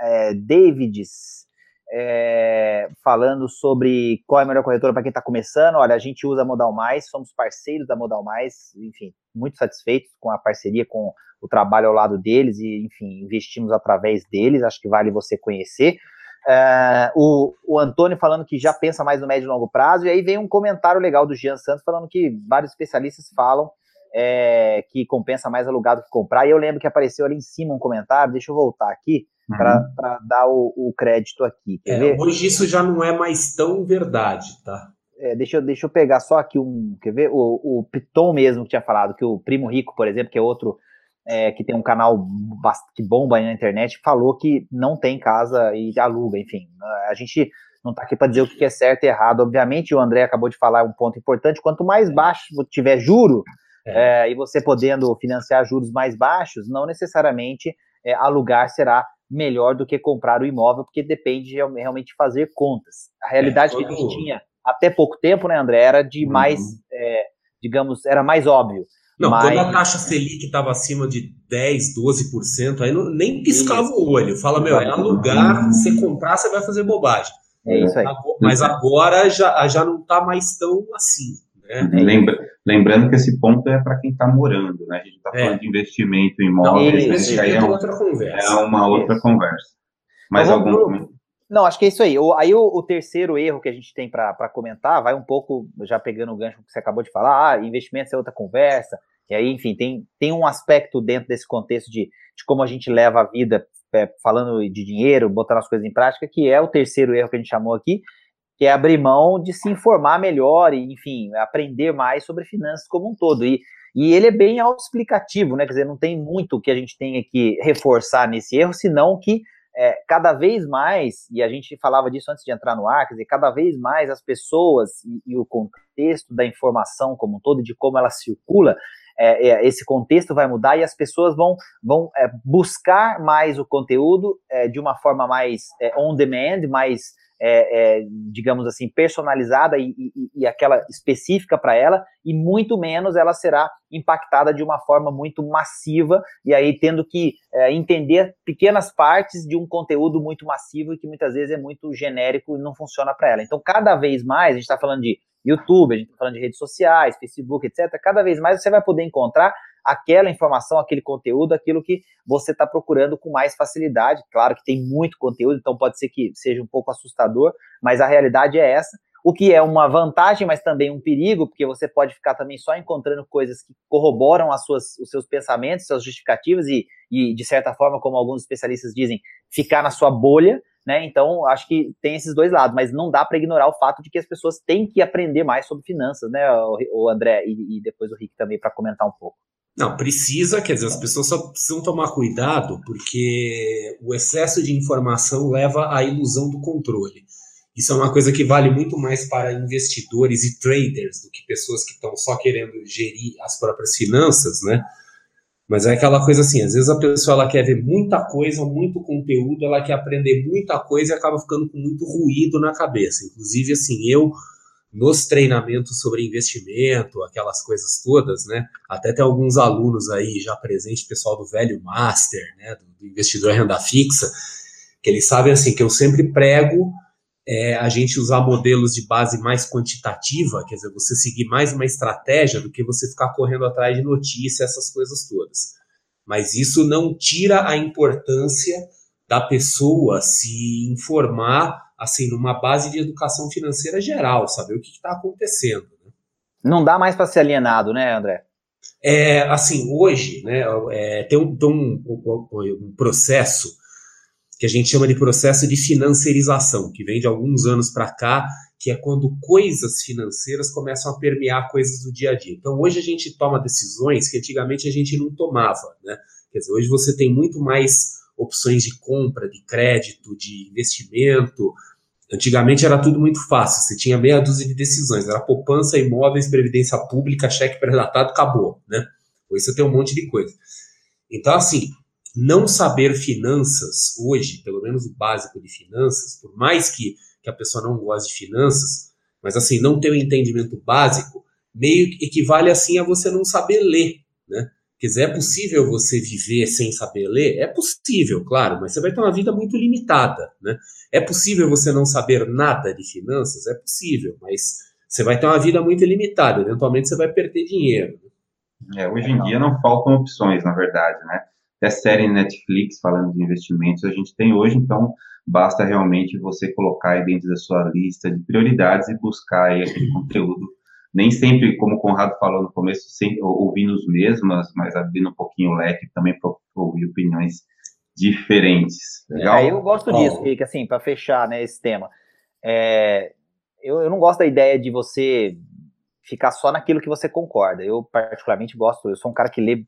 é, Davids é, falando sobre qual é a melhor corretora para quem está começando. Olha, a gente usa a Modal Mais, somos parceiros da Modal Mais, enfim, muito satisfeitos com a parceria, com o trabalho ao lado deles e, enfim, investimos através deles. Acho que vale você conhecer. É, o, o Antônio falando que já pensa mais no médio e longo prazo, e aí vem um comentário legal do Jean Santos falando que vários especialistas falam é, que compensa mais alugar do que comprar. E eu lembro que apareceu ali em cima um comentário, deixa eu voltar aqui. Para dar o, o, crédito aqui. É, hoje isso já não é mais tão verdade, tá? É, deixa, eu, deixa eu pegar só aqui um. Quer ver? O, o Piton mesmo que tinha falado, que o Primo Rico, por exemplo, que é outro é, que tem um canal que bomba aí na internet, falou que não tem casa e aluga, enfim. A gente não está aqui para dizer o que é certo e errado. Obviamente, o André acabou de falar um ponto importante: quanto mais baixo tiver juro, é. É, e você podendo financiar juros mais baixos, não necessariamente é, alugar será melhor do que comprar o imóvel, porque depende de realmente fazer contas. A realidade que a gente tinha até pouco tempo, né, André, era de uhum. mais, é, digamos, era mais óbvio. Não, mas... quando a taxa Selic estava acima de 10, 12%, aí não, nem piscava isso. o olho. Fala, meu, é alugar, você comprar, você vai fazer bobagem. É isso aí. Mas agora já, já não está mais tão assim. Né? Lembra, lembrando que esse ponto é para quem está morando, né? A gente está é. falando de investimento em imóveis. Não, isso, é, é, outra conversa. é uma outra isso. conversa. Mas então, algum. Não, acho que é isso aí. O, aí o, o, terceiro erro que a gente tem para comentar vai um pouco, já pegando o gancho que você acabou de falar, ah, investimentos é outra conversa. E aí, enfim, tem, tem um aspecto dentro desse contexto de, de como a gente leva a vida é, falando de dinheiro, botando as coisas em prática, que é o terceiro erro que a gente chamou aqui, que é abrir mão de se informar melhor e, enfim, aprender mais sobre finanças como um todo. E, e ele é bem autoexplicativo, né? Quer dizer, não tem muito que a gente tenha que reforçar nesse erro, senão que é, cada vez mais, e a gente falava disso antes de entrar no ar, quer dizer, cada vez mais as pessoas e, e o contexto da informação como um todo, de como ela circula, é, é, esse contexto vai mudar e as pessoas vão, vão é, buscar mais o conteúdo é, de uma forma mais é, on demand, mais é, é, digamos assim, personalizada e, e, e aquela específica para ela, e muito menos ela será impactada de uma forma muito massiva, e aí tendo que é, entender pequenas partes de um conteúdo muito massivo e que muitas vezes é muito genérico e não funciona para ela. Então, cada vez mais, a gente está falando de YouTube, a gente está falando de redes sociais, Facebook, etc., cada vez mais você vai poder encontrar aquela informação, aquele conteúdo, aquilo que você está procurando com mais facilidade. Claro que tem muito conteúdo, então pode ser que seja um pouco assustador, mas a realidade é essa. O que é uma vantagem, mas também um perigo, porque você pode ficar também só encontrando coisas que corroboram as suas, os seus pensamentos, suas justificativas e, e, de certa forma, como alguns especialistas dizem, ficar na sua bolha, né? Então, acho que tem esses dois lados, mas não dá para ignorar o fato de que as pessoas têm que aprender mais sobre finanças, né, o, André e, e depois o Rick também para comentar um pouco. Não, precisa, quer dizer, as pessoas só precisam tomar cuidado porque o excesso de informação leva à ilusão do controle. Isso é uma coisa que vale muito mais para investidores e traders do que pessoas que estão só querendo gerir as próprias finanças, né? Mas é aquela coisa assim, às vezes a pessoa ela quer ver muita coisa, muito conteúdo, ela quer aprender muita coisa e acaba ficando com muito ruído na cabeça. Inclusive, assim, eu nos treinamentos sobre investimento, aquelas coisas todas, né? Até tem alguns alunos aí já presentes, pessoal do velho master, né? Do investidor renda fixa, que eles sabem assim que eu sempre prego é, a gente usar modelos de base mais quantitativa, quer dizer, você seguir mais uma estratégia do que você ficar correndo atrás de notícia, essas coisas todas. Mas isso não tira a importância da pessoa se informar assim numa base de educação financeira geral, saber o que está acontecendo. Né? Não dá mais para ser alienado, né, André? É, assim, hoje, né, é, tem, um, tem um, um, processo que a gente chama de processo de financiarização, que vem de alguns anos para cá, que é quando coisas financeiras começam a permear coisas do dia a dia. Então, hoje a gente toma decisões que antigamente a gente não tomava, né? Quer dizer, hoje você tem muito mais opções de compra, de crédito, de investimento. Antigamente era tudo muito fácil, você tinha meia dúzia de decisões, era poupança, imóveis, previdência pública, cheque pré-datado, acabou, né? Hoje você tem um monte de coisa. Então, assim, não saber finanças hoje, pelo menos o básico de finanças, por mais que, que a pessoa não goste de finanças, mas assim, não ter o um entendimento básico, meio que equivale assim a você não saber ler, né? Quer dizer, é possível você viver sem saber ler? É possível, claro, mas você vai ter uma vida muito limitada, né? É possível você não saber nada de finanças? É possível, mas você vai ter uma vida muito limitada, eventualmente você vai perder dinheiro. É, hoje em dia não faltam opções, na verdade, né? Até série Netflix falando de investimentos a gente tem hoje, então basta realmente você colocar aí dentro da sua lista de prioridades e buscar aí aquele conteúdo nem sempre, como o Conrado falou no começo, sempre ouvindo os mesmos, mas abrindo um pouquinho o leque também para ouvir opiniões diferentes. Legal? É, eu gosto disso, Rick, assim, para fechar né, esse tema. É, eu, eu não gosto da ideia de você ficar só naquilo que você concorda. Eu, particularmente, gosto, eu sou um cara que lê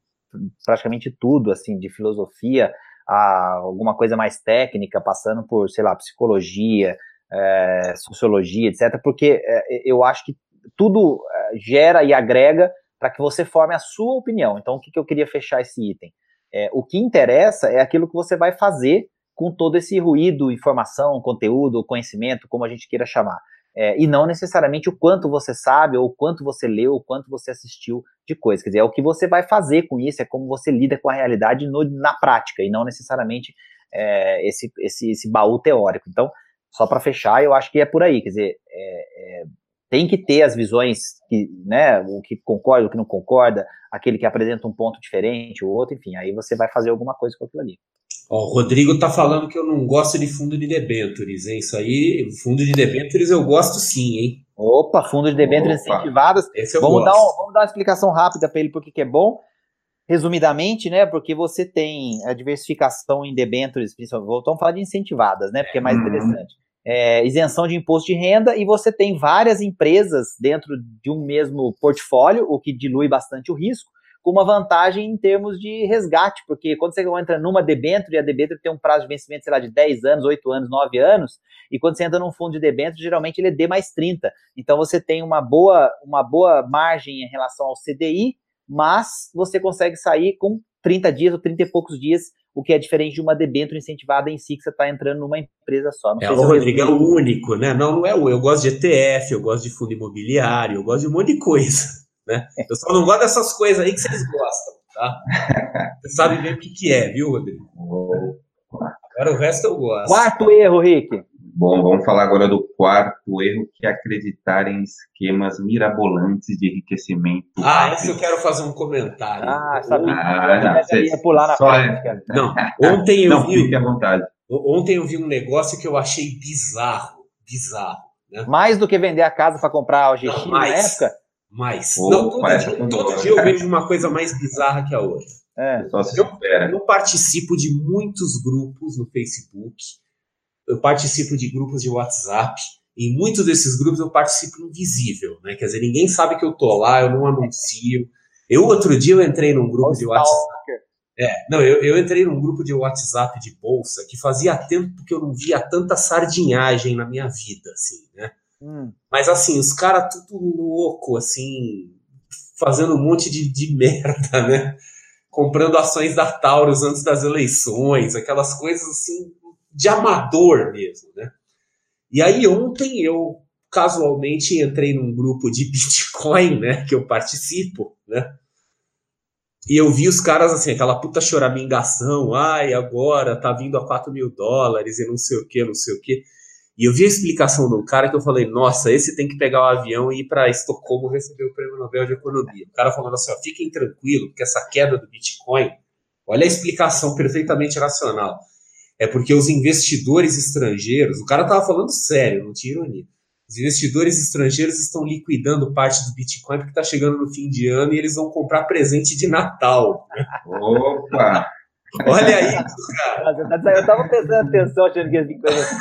praticamente tudo, assim, de filosofia a alguma coisa mais técnica, passando por, sei lá, psicologia, é, sociologia, etc., porque é, eu acho que tudo uh, gera e agrega para que você forme a sua opinião. Então, o que, que eu queria fechar esse item? É, o que interessa é aquilo que você vai fazer com todo esse ruído, informação, conteúdo, conhecimento, como a gente queira chamar. É, e não necessariamente o quanto você sabe, ou o quanto você leu, ou o quanto você assistiu de coisa. Quer dizer, é o que você vai fazer com isso, é como você lida com a realidade no, na prática, e não necessariamente é, esse, esse, esse baú teórico. Então, só para fechar, eu acho que é por aí. Quer dizer, é, é tem que ter as visões que, né, o que concorda, o que não concorda, aquele que apresenta um ponto diferente, o outro, enfim, aí você vai fazer alguma coisa com aquilo ali. Ó, o Rodrigo tá falando que eu não gosto de fundo de debentures, hein? Isso aí, fundo de debentures eu gosto sim, hein? Opa, fundo de debentures incentivadas. Vamos, gosto. Dar um, vamos dar uma explicação rápida para ele porque que é bom. Resumidamente, né? Porque você tem a diversificação em debentures, principalmente, vamos falar de incentivadas, né? Porque é mais uhum. interessante é, isenção de imposto de renda e você tem várias empresas dentro de um mesmo portfólio, o que dilui bastante o risco, com uma vantagem em termos de resgate, porque quando você entra numa debênture, e a debênture tem um prazo de vencimento, sei lá, de 10 anos, 8 anos, 9 anos, e quando você entra num fundo de debênture, geralmente ele é D mais 30. Então você tem uma boa, uma boa margem em relação ao CDI, mas você consegue sair com 30 dias ou 30 e poucos dias o que é diferente de uma debênture incentivada em si, que você está entrando numa empresa só. é, o Rodrigo é o único, né? Não, não é o. Eu gosto de ETF, eu gosto de fundo imobiliário, eu gosto de um monte de coisa, né? Eu só não gosto dessas coisas aí que vocês gostam, tá? Você sabe bem o que, que é, viu, Rodrigo? Agora o resto eu gosto. Quarto erro, Rick. Bom, vamos falar agora do quarto erro, que é acreditar em esquemas mirabolantes de enriquecimento. Ah, isso eu quero fazer um comentário. Ah, sabia. Ah, não, você, ia pular na frente, é... Não, ontem eu não, vi. Fique à vontade. Ontem eu vi um negócio que eu achei bizarro. Bizarro. Né? Mais do que vender a casa para comprar o GX na época? Mais. Oh, não, todo, dia, todo dia eu vejo uma coisa mais bizarra que a outra. É. Eu, eu participo de muitos grupos no Facebook eu participo de grupos de WhatsApp. Em muitos desses grupos eu participo invisível, né? Quer dizer, ninguém sabe que eu tô lá, eu não anuncio. Eu outro dia eu entrei num grupo de WhatsApp. É, não, eu, eu entrei num grupo de WhatsApp de bolsa que fazia tempo que eu não via tanta sardinhagem na minha vida, assim, né? Hum. Mas assim, os caras tudo louco, assim, fazendo um monte de, de merda, né? Comprando ações da Taurus antes das eleições, aquelas coisas assim de amador mesmo, né? E aí ontem eu casualmente entrei num grupo de Bitcoin, né, que eu participo, né, e eu vi os caras assim, aquela puta choramingação, ai, agora tá vindo a 4 mil dólares e não sei o que, não sei o que. E eu vi a explicação um cara que eu falei, nossa, esse tem que pegar o avião e ir para Estocolmo receber o prêmio Nobel de Economia. O cara falando assim, ó, fiquem tranquilos, porque essa queda do Bitcoin, olha a explicação perfeitamente racional. É porque os investidores estrangeiros, o cara tava falando sério, não tinha ironia. Os investidores estrangeiros estão liquidando parte do Bitcoin porque está chegando no fim de ano e eles vão comprar presente de Natal. Opa! Olha isso, cara. Eu tava prestando atenção, achando que ia vir coisa assim.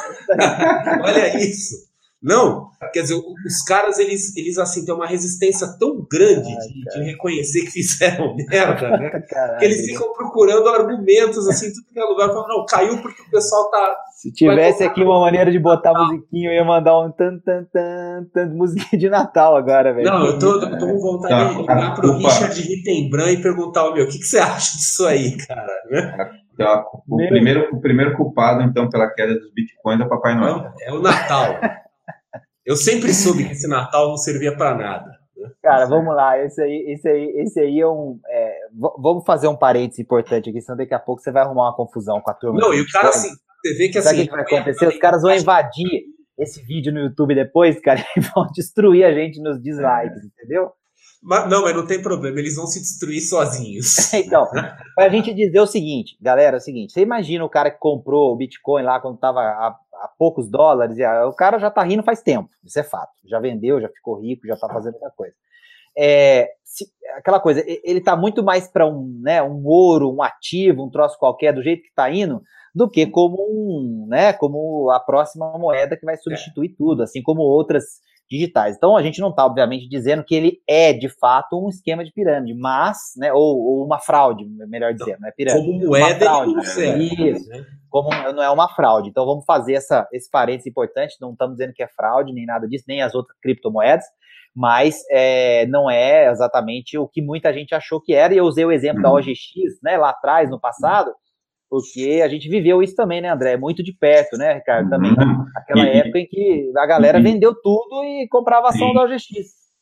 Olha isso. Não, quer dizer, os caras, eles, eles assim, têm uma resistência tão grande Ai, de, de, reconhecer que fizeram merda, né? Caralho, que eles ficam procurando argumentos, assim, tudo que é lugar. Falam, não, caiu porque o pessoal tá. Se tivesse aqui uma maneira de botar musiquinha, eu ia mandar um tan, tan, tan, tan musiquinha de Natal agora, velho. Não, eu tô, tô com vontade tá, de ligar pro Richard Rittenbrand e perguntar, meu, o que, que você acha disso aí, cara? Né? Então, o, primeiro, o primeiro culpado, então, pela queda dos bitcoins é o Papai Noel. É o Natal. Eu sempre soube que esse Natal não servia para nada. Né? Cara, vamos lá. Esse aí, esse aí, esse aí é um. É, vamos fazer um parênteses importante aqui, senão daqui a pouco você vai arrumar uma confusão com a turma. Não, e o cara assim, você vê que assim. Sabe o que vai acontecer? Os caras vão invadir esse vídeo no YouTube depois, cara, e vão destruir a gente nos dislikes, entendeu? Mas, não, mas não tem problema, eles vão se destruir sozinhos. então, para a gente dizer o seguinte, galera, é o seguinte: você imagina o cara que comprou o Bitcoin lá quando estava a a poucos dólares, e o cara já tá rindo faz tempo, isso é fato. Já vendeu, já ficou rico, já tá fazendo outra coisa. É, se, aquela coisa, ele tá muito mais para um, né, um ouro, um ativo, um troço qualquer, do jeito que tá indo, do que como um, né, como a próxima moeda que vai substituir é. tudo, assim como outras digitais. Então a gente não está, obviamente, dizendo que ele é de fato um esquema de pirâmide, mas, né, ou, ou uma fraude, melhor dizendo, não é pirâmide. Como moeda, fraude, serve, Isso, né? como não é uma fraude. Então vamos fazer essa, esse parênteses importante, não estamos dizendo que é fraude, nem nada disso, nem as outras criptomoedas, mas é, não é exatamente o que muita gente achou que era, e eu usei o exemplo da uhum. OGX, né, lá atrás, no passado, porque a gente viveu isso também, né, André? Muito de perto, né, Ricardo? Também. Uhum. Aquela e, época em que a galera e, vendeu tudo e comprava ação da OGX.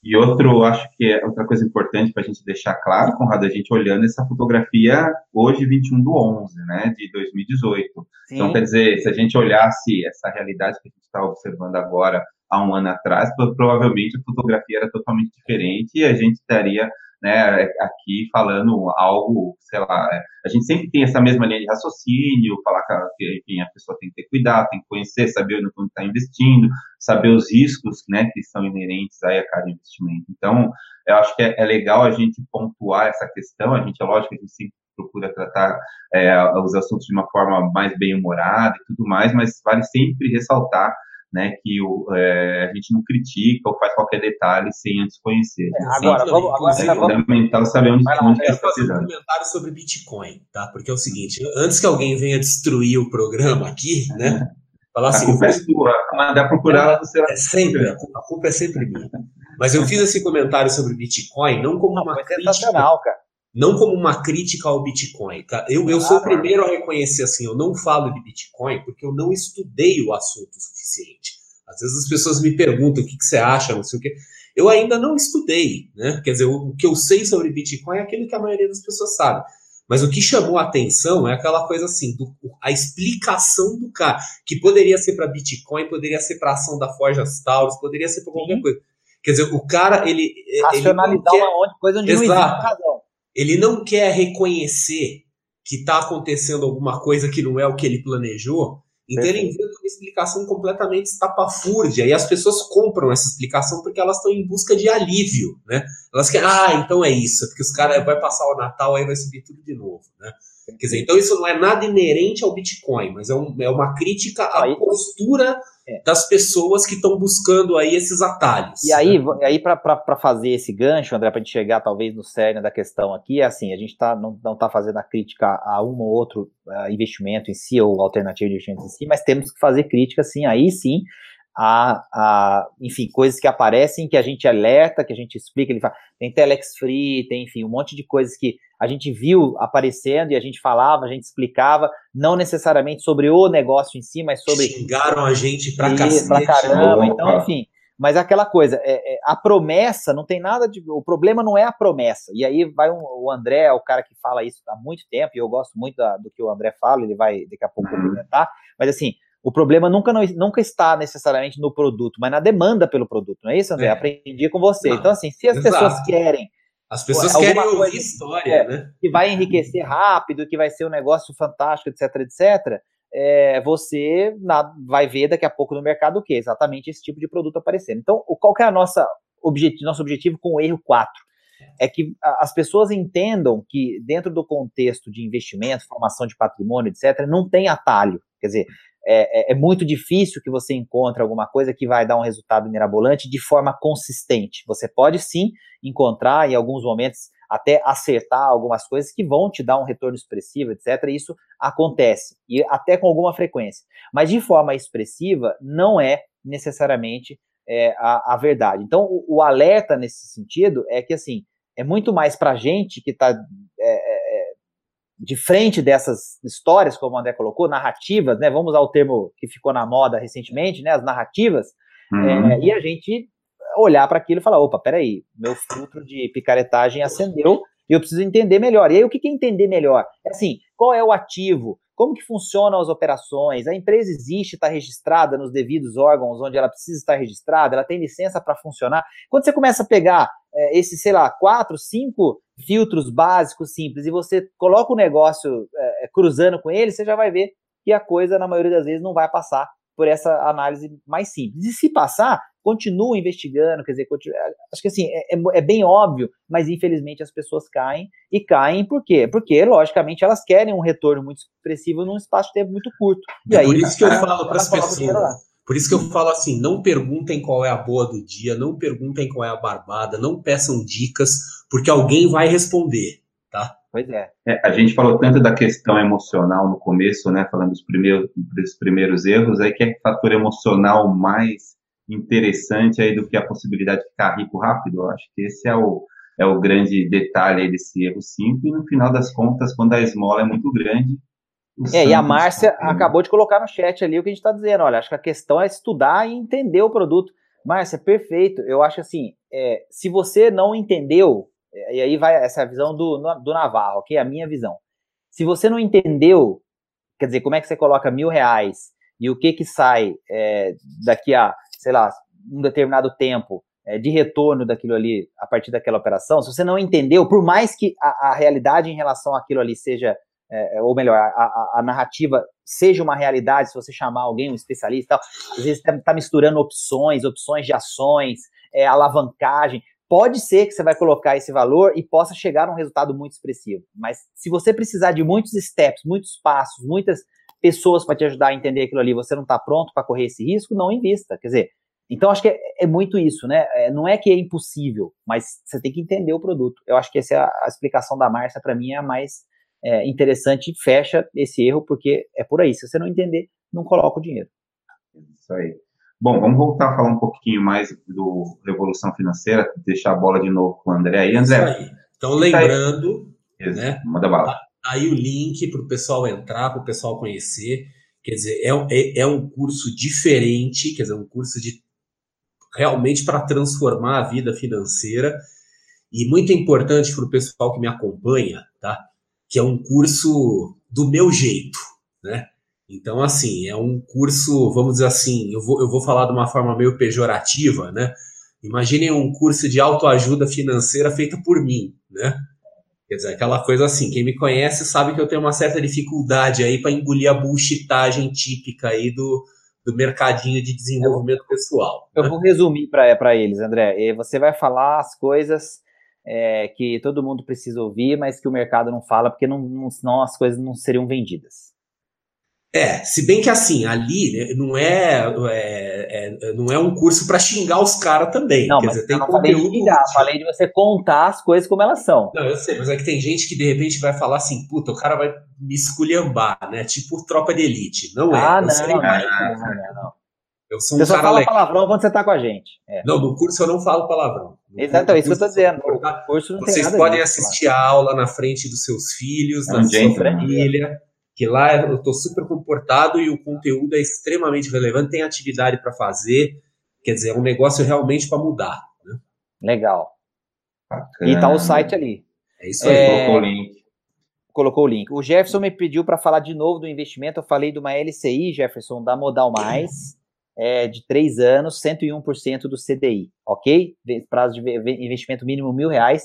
E outro, acho que é outra coisa importante para a gente deixar claro, Conrado, a gente olhando essa fotografia hoje, 21 do 11, né, de 2018. Sim. Então, quer dizer, se a gente olhasse essa realidade que a gente está observando agora há um ano atrás, provavelmente a fotografia era totalmente diferente e a gente estaria né, aqui falando algo, sei lá, é, a gente sempre tem essa mesma linha de raciocínio, falar que enfim, a pessoa tem que ter cuidado, tem que conhecer, saber no está investindo, saber os riscos, né, que são inerentes aí a cada investimento. Então, eu acho que é, é legal a gente pontuar essa questão, a gente, é lógico a gente sempre procura tratar é, os assuntos de uma forma mais bem-humorada e tudo mais, mas vale sempre ressaltar né, que o, é, a gente não critica ou faz qualquer detalhe sem antes conhecer. É, agora, vamos, agora é fundamental saber onde, lá, onde está fazer um comentário sobre Bitcoin, tá? Porque é o seguinte, antes que alguém venha destruir o programa aqui, né? Falar assim, a culpa é sua, mandar procurar, você é sempre, a culpa, a culpa é sempre minha. Mas eu fiz esse comentário sobre Bitcoin não como uma crítica, cara não como uma crítica ao Bitcoin. Tá? Eu, eu sou o primeiro a reconhecer assim, eu não falo de Bitcoin porque eu não estudei o assunto o suficiente. Às vezes as pessoas me perguntam o que, que você acha, não sei o quê. Eu ainda não estudei, né? Quer dizer, o, que eu sei sobre Bitcoin é aquilo que a maioria das pessoas sabe. Mas o que chamou a atenção é aquela coisa assim, do, a explicação do cara, que poderia ser para Bitcoin, poderia ser para ação da Forja Taurus, poderia ser para qualquer coisa. Quer dizer, o cara, ele. Racionalizar ele uma coisa onde Exato. não existe razão. Ele não quer reconhecer que está acontecendo alguma coisa que não é o que ele planejou. Então ele inventa uma explicação completamente estapafúrdia e as pessoas compram essa explicação porque elas estão em busca de alívio, né? Elas querem, ah, então é isso, é porque os caras vai passar o Natal aí vai subir tudo de novo, né? Quer dizer, então isso não é nada inerente ao Bitcoin, mas é, um, é uma crítica à postura é. das pessoas que estão buscando aí esses atalhos. E aí, né? aí para fazer esse gancho, André, para a gente chegar talvez no cerne da questão aqui, é assim, a gente tá, não está fazendo a crítica a um ou outro uh, investimento em si, ou alternativa de investimento em si, mas temos que fazer crítica, sim, aí sim, a, a, enfim, coisas que aparecem, que a gente alerta, que a gente explica, ele fala, tem Telex Free, tem, enfim, um monte de coisas que a gente viu aparecendo e a gente falava, a gente explicava, não necessariamente sobre o negócio em si, mas sobre... Xingaram a gente pra, cacete, pra caramba, então, enfim, Mas aquela coisa, é, é, a promessa não tem nada de. O problema não é a promessa. E aí vai um, o André, o cara que fala isso há muito tempo, e eu gosto muito da, do que o André fala, ele vai daqui a pouco complementar. Mas assim, o problema nunca, não, nunca está necessariamente no produto, mas na demanda pelo produto, não é isso, André? É. Aprendi com você. Não, então, assim, se as exato. pessoas querem. As pessoas querem ouvir história, é, né? Que vai enriquecer rápido, que vai ser um negócio fantástico, etc, etc. É, você na, vai ver daqui a pouco no mercado o que? Exatamente esse tipo de produto aparecendo. Então, qual que é a nossa objetivo, nosso objetivo com o erro 4? É que as pessoas entendam que dentro do contexto de investimento, formação de patrimônio, etc., não tem atalho. Quer dizer, é, é, é, muito difícil que você encontre alguma coisa que vai dar um resultado mirabolante de forma consistente. Você pode sim encontrar em alguns momentos até acertar algumas coisas que vão te dar um retorno expressivo, etc. Isso acontece, e até com alguma frequência. Mas de forma expressiva, não é necessariamente é, a, a, verdade. Então, o, o, alerta nesse sentido é que, assim, é muito mais para gente que está é, é de frente dessas histórias, como o André colocou, narrativas, né? Vamos usar o termo que ficou na moda recentemente, né? As narrativas, uhum. é, e a gente olhar para aquilo e falar, opa, peraí, meu filtro de picaretagem acendeu e eu preciso entender melhor. E aí, o que é entender melhor? É assim, qual é o ativo? Como que funcionam as operações? A empresa existe, está registrada nos devidos órgãos onde ela precisa estar registrada, ela tem licença para funcionar. Quando você começa a pegar é, esses, sei lá, quatro, cinco filtros básicos, simples, e você coloca o negócio é, é, cruzando com ele, você já vai ver que a coisa, na maioria das vezes, não vai passar por essa análise mais simples. E se passar, continua investigando, quer dizer, continua, acho que assim, é, é, é, bem óbvio, mas infelizmente as pessoas caem, e caem por quê? Porque, logicamente, elas querem um retorno muito expressivo num espaço de tempo muito curto. E é aí, por isso que eu falo para as pessoas, por isso que eu falo assim: não perguntem qual é a boa do dia, não perguntem qual é a barbada, não peçam dicas, porque alguém vai responder, tá? Pois é. é. A gente falou tanto da questão emocional no começo, né? Falando dos primeiros, dos primeiros erros, aí que é fator emocional mais interessante aí do que a possibilidade de ficar rico rápido. Eu acho que esse é o, é o grande detalhe aí desse erro simples. E no final das contas, quando a esmola é muito grande, é, e a Márcia acabou de colocar no chat ali o que a gente está dizendo. Olha, acho que a questão é estudar e entender o produto. Márcia, perfeito. Eu acho assim, é, se você não entendeu, é, e aí vai essa visão do, do Navarro, ok? A minha visão. Se você não entendeu, quer dizer, como é que você coloca mil reais e o que que sai é, daqui a, sei lá, um determinado tempo é, de retorno daquilo ali a partir daquela operação, se você não entendeu, por mais que a, a realidade em relação àquilo ali seja é, é, ou melhor, a, a, a, narrativa seja uma realidade, se você chamar alguém, um especialista, tal, às vezes está tá misturando opções, opções de ações, é, alavancagem. Pode ser que você vai colocar esse valor e possa chegar a um resultado muito expressivo. Mas se você precisar de muitos steps, muitos passos, muitas pessoas para te ajudar a entender aquilo ali, você não está pronto para correr esse risco, não invista. Quer dizer, então acho que é, é muito isso, né? É, não é que é impossível, mas você tem que entender o produto. Eu acho que essa é a, a explicação da Márcia, para mim, é a mais é, interessante, fecha esse erro, porque é por aí. Se você não entender, não coloca o dinheiro. Isso aí. Bom, vamos voltar a falar um pouquinho mais do Revolução Financeira, deixar a bola de novo com o André aí. André. Isso aí. Então, lembrando, aí. né? Manda bala. Tá aí o link para o pessoal entrar, para o pessoal conhecer. Quer dizer, é, é, é um curso diferente, quer dizer, um curso de realmente para transformar a vida financeira. E muito importante para o pessoal que me acompanha, tá? Que é um curso do meu jeito, né? Então, assim, é um curso, vamos dizer assim, eu vou, eu vou falar de uma forma meio pejorativa, né? Imaginem um curso de autoajuda financeira feito por mim, né? Quer dizer, aquela coisa assim, quem me conhece sabe que eu tenho uma certa dificuldade aí para engolir a bullshitagem típica aí do, do mercadinho de desenvolvimento pessoal. Eu né? vou resumir para eles, André. Você vai falar as coisas é, que todo mundo precisa ouvir, mas que o mercado não fala, porque não, não, senão as coisas não seriam vendidas. É, se bem que assim, ali né, não é, é, é, não é um curso para xingar os caras também. Não, Quer mas dizer, tem eu não falei de xingar, falei de você contar as coisas como elas são. Não, eu sei, mas é que tem gente que de repente vai falar assim, puta, o cara vai me esculhambar, né? Tipo tropa de elite. Não é. Ah, não, não, não, não, não. Eu sou um você só fala legal. palavrão quando você tá com a gente. É. Não, no curso eu não falo palavrão. Exato, é isso que eu tô dizendo. Curso não Vocês podem assistir a aula na frente dos seus filhos, é na sua família, que lá eu tô super comportado e o conteúdo é extremamente relevante, tem atividade para fazer. Quer dizer, é um negócio realmente para mudar. Né? Legal. Bacana. E tá o site ali. É isso aí. É... Colocou o link. Colocou o link. O Jefferson me pediu para falar de novo do investimento. Eu falei de uma LCI, Jefferson, da Modal Mais, é, de três anos, 101% do CDI, ok? Prazo de investimento mínimo mil reais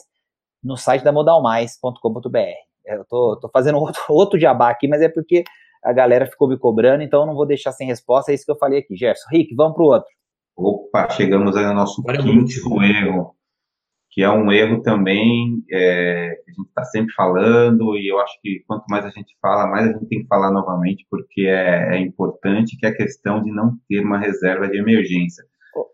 no site da modalmais.com.br. Eu tô, tô fazendo outro, outro jabá aqui, mas é porque a galera ficou me cobrando, então eu não vou deixar sem resposta. É isso que eu falei aqui, Jefferson. Rick, vamos pro outro. Opa, chegamos aí no nosso Agora quinto erro, que é um erro também é, que a gente está sempre falando, e eu acho que quanto mais a gente fala, mais a gente tem que falar novamente, porque é, é importante, que é a questão de não ter uma reserva de emergência.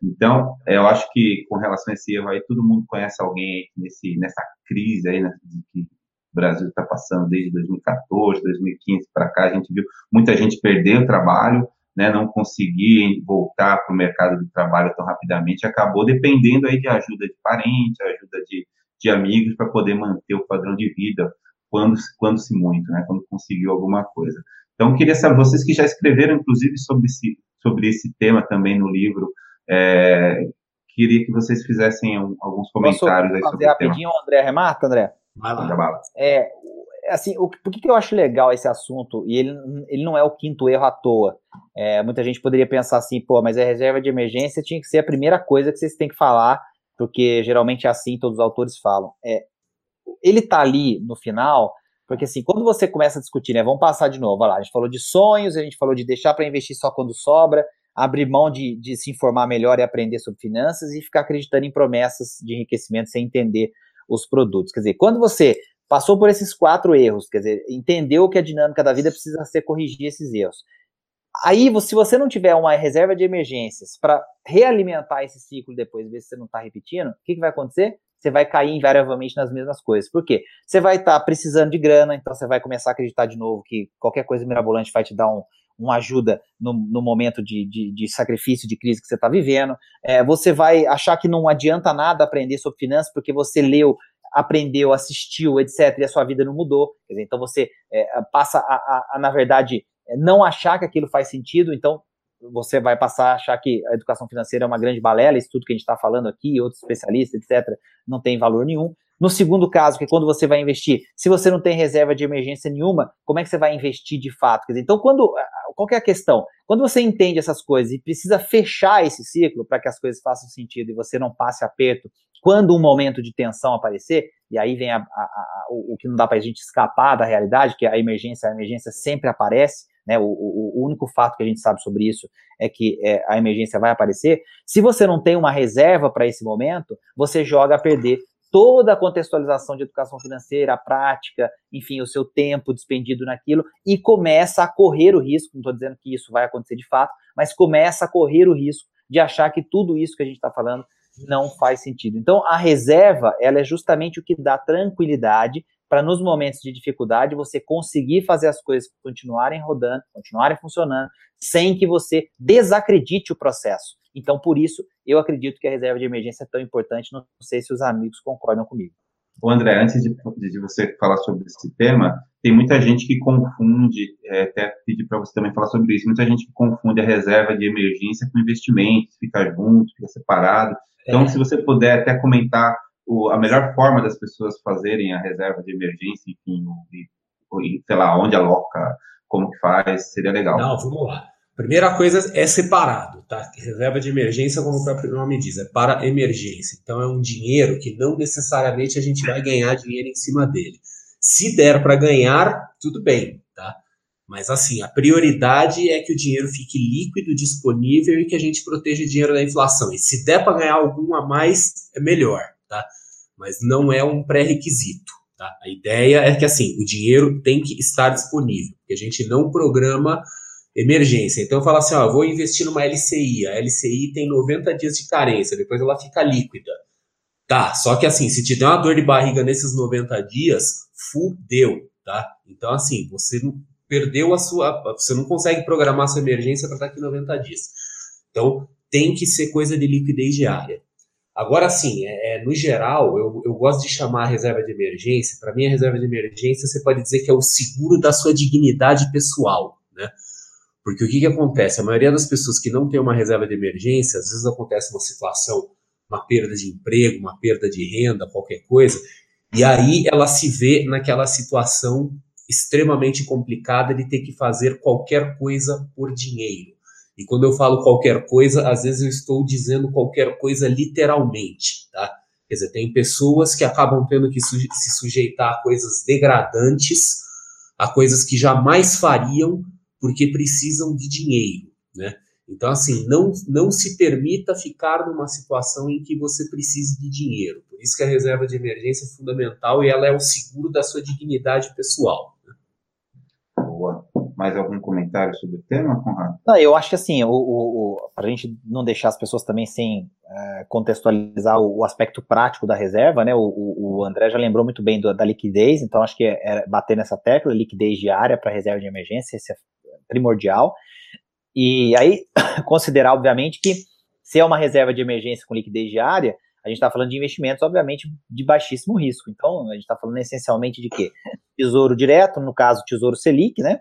Então, eu acho que com relação a esse erro aí, todo mundo conhece alguém nesse, nessa crise aí, né, que o Brasil está passando desde 2014, 2015 para cá, a gente viu muita gente perder o trabalho, né, não conseguir voltar para o mercado de trabalho tão rapidamente, acabou dependendo aí de ajuda de parente, ajuda de, de amigos para poder manter o padrão de vida, quando, quando se muito, né, quando conseguiu alguma coisa. Então, queria saber, vocês que já escreveram, inclusive, sobre esse, sobre esse tema também no livro, é, queria que vocês fizessem alguns comentários Posso aí sobre fazer rapidinho, André, remata, André? Vai lá. É, assim, o, por que, que eu acho legal esse assunto? E ele, ele não é o quinto erro à toa. É, muita gente poderia pensar assim, pô, mas a reserva de emergência tinha que ser a primeira coisa que vocês têm que falar, porque geralmente é assim, todos os autores falam. É, ele tá ali no final, porque assim, quando você começa a discutir, né, vamos passar de novo, lá, a gente falou de sonhos, a gente falou de deixar para investir só quando sobra, abrir mão de, de se informar melhor e aprender sobre finanças e ficar acreditando em promessas de enriquecimento sem entender os produtos. Quer dizer, quando você passou por esses quatro erros, quer dizer, entendeu que a dinâmica da vida precisa ser corrigir esses erros. Aí, se você não tiver uma reserva de emergências para realimentar esse ciclo depois, ver se você não está repetindo, o que, que vai acontecer? Você vai cair invariavelmente nas mesmas coisas. Por quê? Você vai estar tá precisando de grana, então você vai começar a acreditar de novo que qualquer coisa mirabolante vai te dar um, uma ajuda no, no momento de, de, de, sacrifício, de crise que você está vivendo. É, você vai achar que não adianta nada aprender sobre finanças porque você leu aprendeu, assistiu, etc., e a sua vida não mudou. Dizer, então você é, passa a, a, a, na verdade, é, não achar que aquilo faz sentido, então você vai passar a achar que a educação financeira é uma grande balela, isso tudo que a gente está falando aqui, outros especialistas, etc., não tem valor nenhum. No segundo caso, que é quando você vai investir, se você não tem reserva de emergência nenhuma, como é que você vai investir de fato? Dizer, então, quando qual é a questão? Quando você entende essas coisas e precisa fechar esse ciclo para que as coisas façam sentido e você não passe aperto quando um momento de tensão aparecer, e aí vem a, a, a, o, que não dá para a gente escapar da realidade, que a emergência, a emergência sempre aparece, né? O, o, o único fato que a gente sabe sobre isso é que é, a emergência vai aparecer. Se você não tem uma reserva para esse momento, você joga a perder toda a contextualização de educação financeira, a prática, enfim, o seu tempo despendido naquilo, e começa a correr o risco, não estou dizendo que isso vai acontecer de fato, mas começa a correr o risco de achar que tudo isso que a gente está falando não faz sentido. Então, a reserva, ela é justamente o que dá tranquilidade para nos momentos de dificuldade você conseguir fazer as coisas continuarem rodando, continuarem funcionando, sem que você desacredite o processo. Então, por isso, eu acredito que a reserva de emergência é tão importante. Não sei se os amigos concordam comigo. O André, antes de, de você falar sobre esse tema, tem muita gente que confunde, é, até pedir para você também falar sobre isso, muita gente que confunde a reserva de emergência com investimentos, fica junto, fica separado. Então, é. se você puder até comentar o, a melhor forma das pessoas fazerem a reserva de emergência, enfim, e, sei lá, onde aloca, como que faz, seria legal. Não, vamos lá. Primeira coisa é separado, tá? Reserva de emergência, como o próprio nome diz, é para emergência. Então é um dinheiro que não necessariamente a gente vai ganhar dinheiro em cima dele. Se der para ganhar, tudo bem, tá? Mas assim, a prioridade é que o dinheiro fique líquido, disponível e que a gente proteja o dinheiro da inflação. E se der para ganhar algum a mais, é melhor, tá? Mas não é um pré-requisito. Tá? A ideia é que assim, o dinheiro tem que estar disponível, porque a gente não programa emergência. Então eu falo assim, ó, vou investir numa LCI. A LCI tem 90 dias de carência, depois ela fica líquida. Tá, só que assim, se te der uma dor de barriga nesses 90 dias, fudeu, tá? Então assim, você não perdeu a sua, você não consegue programar sua emergência para daqui 90 dias. Então tem que ser coisa de liquidez diária. Agora sim, é, é, no geral, eu, eu gosto de chamar a reserva de emergência. Para mim, a reserva de emergência você pode dizer que é o seguro da sua dignidade pessoal, né? Porque o que, que acontece? A maioria das pessoas que não tem uma reserva de emergência, às vezes acontece uma situação, uma perda de emprego, uma perda de renda, qualquer coisa, e aí ela se vê naquela situação extremamente complicada de ter que fazer qualquer coisa por dinheiro. E quando eu falo qualquer coisa, às vezes eu estou dizendo qualquer coisa literalmente, tá? Quer dizer, tem pessoas que acabam tendo que se sujeitar a coisas degradantes, a coisas que jamais fariam porque precisam de dinheiro, né? Então, assim, não, não se permita ficar numa situação em que você precise de dinheiro. Por isso que a reserva de emergência é fundamental e ela é o seguro da sua dignidade pessoal. Né? Boa. Mais algum comentário sobre o tema, Conrado? Não, eu acho que assim, o, o, para a gente não deixar as pessoas também sem é, contextualizar o, o, aspecto prático da reserva, né? O, o, André já lembrou muito bem do, da liquidez, então acho que é, é bater nessa tecla, liquidez diária para reserva de emergência, esse é primordial. E aí, considerar, obviamente, que se é uma reserva de emergência com liquidez diária, a gente está falando de investimentos, obviamente, de baixíssimo risco. Então, a gente está falando essencialmente de quê? Tesouro direto, no caso, Tesouro Selic, né?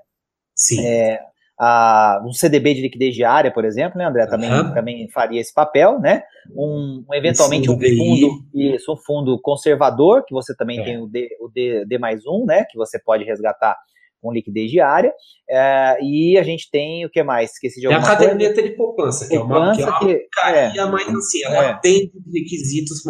Sim. É, a, um CDB de liquidez diária, por exemplo, né, André? Também, uhum. também faria esse papel, né? Um, eventualmente um fundo, isso, um fundo conservador, que você também é. tem o, D, o D, D mais um, né? Que você pode resgatar com liquidez diária. É, e a gente tem o que mais? Esqueci de alguma coisa. Tem a caderneta de poupança, que poupança, é uma, que é uma porcaria, é, mas assim, ela é. tem requisitos.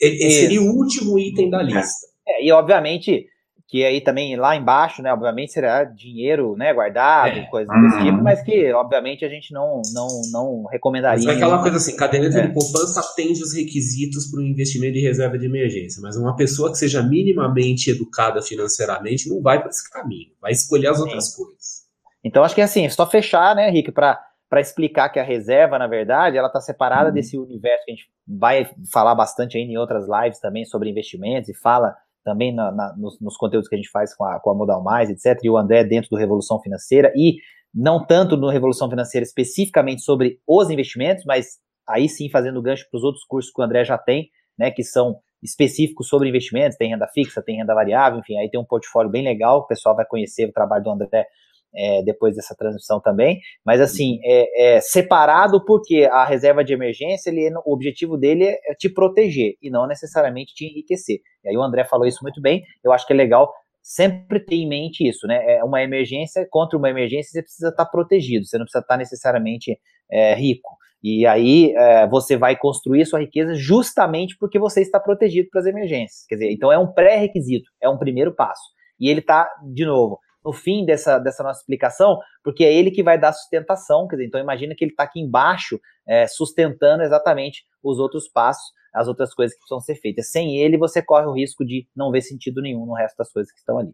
Esse seria o último item da lista. É, e obviamente que aí também lá embaixo, né, obviamente será dinheiro, né, guardado, é. coisa desse tipo, uhum. mas que obviamente a gente não não não recomendaria. Mas é aquela coisa assim, caderneta é. de poupança atende os requisitos para o investimento de reserva de emergência, mas uma pessoa que seja minimamente educada financeiramente não vai para esse caminho, vai escolher as Sim. outras coisas. Então acho que é assim, só fechar, né, Rick, para para explicar que a reserva, na verdade, ela está separada uhum. desse universo que a gente vai falar bastante ainda em outras lives também sobre investimentos e fala também na, na, nos, nos, conteúdos que a gente faz com a, com a Modal Mais, etc., e o André dentro do Revolução Financeira, e não tanto no Revolução Financeira especificamente sobre os investimentos, mas aí sim fazendo gancho para os outros cursos que o André já tem, né, que são específicos sobre investimentos, tem renda fixa, tem renda variável, enfim, aí tem um portfólio bem legal, o pessoal vai conhecer o trabalho do André é, depois dessa transmissão também, mas assim, é, é, separado porque a reserva de emergência, ele, o objetivo dele é te proteger e não necessariamente te enriquecer. E aí o André falou isso muito bem, eu acho que é legal sempre ter em mente isso, né? É uma emergência, contra uma emergência você precisa estar protegido, você não precisa estar necessariamente é, rico. E aí é, você vai construir sua riqueza justamente porque você está protegido para as emergências. Quer dizer, então é um pré-requisito, é um primeiro passo. E ele está, de novo, no fim dessa, dessa nossa explicação, porque é ele que vai dar sustentação, quer dizer, então imagina que ele está aqui embaixo é, sustentando exatamente os outros passos, as outras coisas que precisam ser feitas. Sem ele, você corre o risco de não ver sentido nenhum no resto das coisas que estão ali.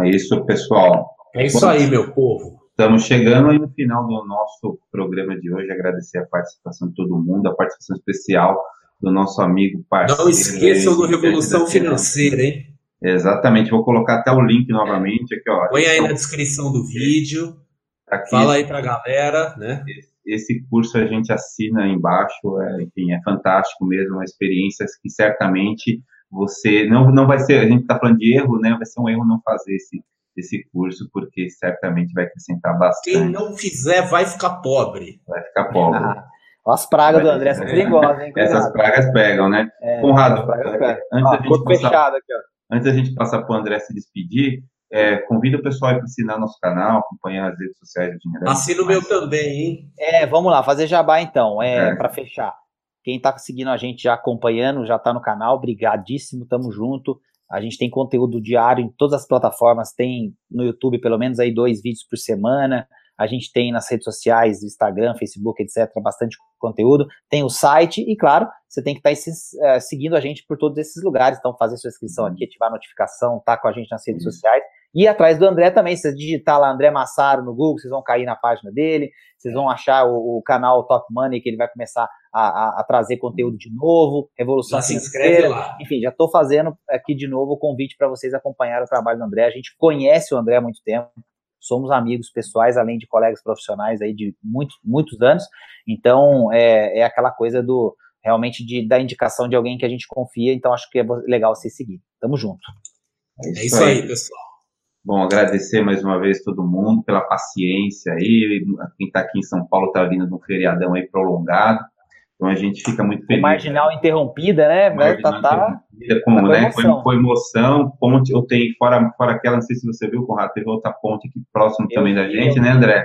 É isso, pessoal. É isso aí, meu povo. Estamos chegando aí no final do nosso programa de hoje. Agradecer a participação de todo mundo, a participação especial do nosso amigo parceiro. Não esqueçam do Revolução Financeira, hein? Exatamente, vou colocar até o link novamente aqui, ó. Põe aí na descrição do vídeo. Aqui, Fala aí para a galera, né? Esse curso a gente assina embaixo, é, enfim, é fantástico mesmo, uma experiência que certamente você não não vai ser, a gente está falando de erro, né? Vai ser um erro não fazer esse esse curso, porque certamente vai acrescentar bastante. Quem não fizer vai ficar pobre. Vai ficar pobre. Ah, as pragas do André são perigosas, hein? Essas pragas pegam, né? É, Conrado, antes da gente passar... fechado aqui, ó. Antes da gente passar para o André se despedir, é, convido o pessoal para assinar nosso canal, acompanhar as redes sociais do Dinheiro. Assina o meu também, hein? É, vamos lá, fazer jabá então, é, é. para fechar. Quem está seguindo a gente já acompanhando, já está no canal, brigadíssimo, tamo junto. A gente tem conteúdo diário em todas as plataformas, tem no YouTube pelo menos aí dois vídeos por semana. A gente tem nas redes sociais, Instagram, Facebook, etc., bastante conteúdo. Tem o site e, claro, você tem que estar tá, uh, seguindo a gente por todos esses lugares. Então, fazer sua inscrição aqui, ativar a notificação, tá com a gente nas redes sociais. E atrás do André também, se você digitar lá André Massaro no Google, vocês vão cair na página dele, vocês vão achar o, o canal Top Money, que ele vai começar a, a, a trazer conteúdo de novo, Revolução já se inscreve lá. Enfim, já estou fazendo aqui de novo o convite para vocês acompanhar o trabalho do André. A gente conhece o André há muito tempo, somos amigos pessoais, além de colegas profissionais aí de muito, muitos anos. Então, é, é aquela coisa do realmente de, da indicação de alguém que a gente confia. Então, acho que é legal você seguir. Tamo junto. É isso, é isso aí, aí, pessoal. Bom, agradecer mais uma vez todo mundo pela paciência aí. Quem está aqui em São Paulo está vindo de um feriadão aí prolongado. Então a gente fica muito feliz. Marginal né? interrompida, né? Marginal tá, tá, como, tá né? Foi, foi, emoção. Ponte, eu tenho, fora, fora aquela, não sei se você viu, Conrado, teve outra ponte aqui próximo eu também vi, da gente, né, André?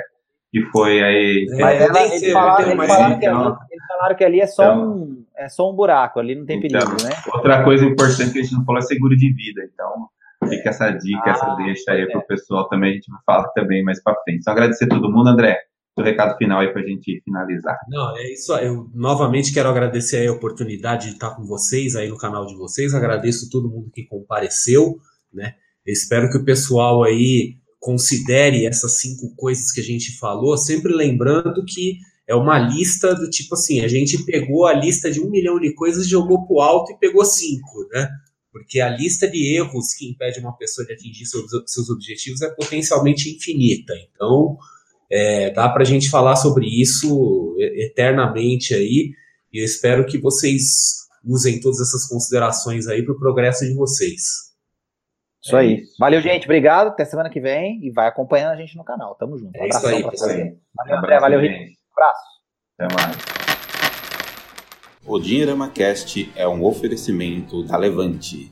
Que foi aí. Mas ela, eles, falaram, eles, falaram que ali, eles falaram que ali é só, então, um, é só um buraco, ali não tem então, perigo, né? Outra coisa importante que a gente não falou é seguro de vida. Então, fica essa dica, ah, essa deixa aí é. para o pessoal também, a gente vai falar também mais para frente. Então, agradecer a todo mundo, André o recado final aí para a gente finalizar. Não, é isso. Eu novamente quero agradecer a oportunidade de estar com vocês aí no canal de vocês. Agradeço todo mundo que compareceu, né? Espero que o pessoal aí considere essas cinco coisas que a gente falou, sempre lembrando que é uma lista do tipo assim, a gente pegou a lista de um milhão de coisas, jogou para o alto e pegou cinco, né? Porque a lista de erros que impede uma pessoa de atingir seus objetivos é potencialmente infinita. Então, é, dá para a gente falar sobre isso eternamente aí, e eu espero que vocês usem todas essas considerações aí para o progresso de vocês. Isso é aí. Isso. Valeu, gente. Obrigado. Até semana que vem. E vai acompanhando a gente no canal. Tamo junto. Um é isso aí, pessoal. Valeu, André. Valeu, Rick. Um abraço. Até mais. O Dinheirama Cast é um oferecimento da Levante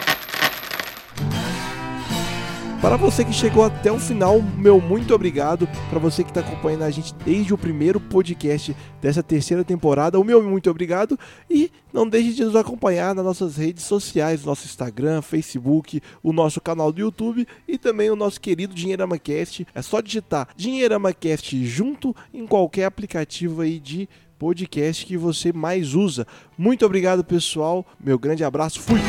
Para você que chegou até o final, meu muito obrigado. Para você que está acompanhando a gente desde o primeiro podcast dessa terceira temporada, o meu muito obrigado. E não deixe de nos acompanhar nas nossas redes sociais, nosso Instagram, Facebook, o nosso canal do YouTube e também o nosso querido DinheiramaCast. É só digitar DinheiramaCast junto em qualquer aplicativo aí de podcast que você mais usa. Muito obrigado, pessoal. Meu grande abraço. Fui!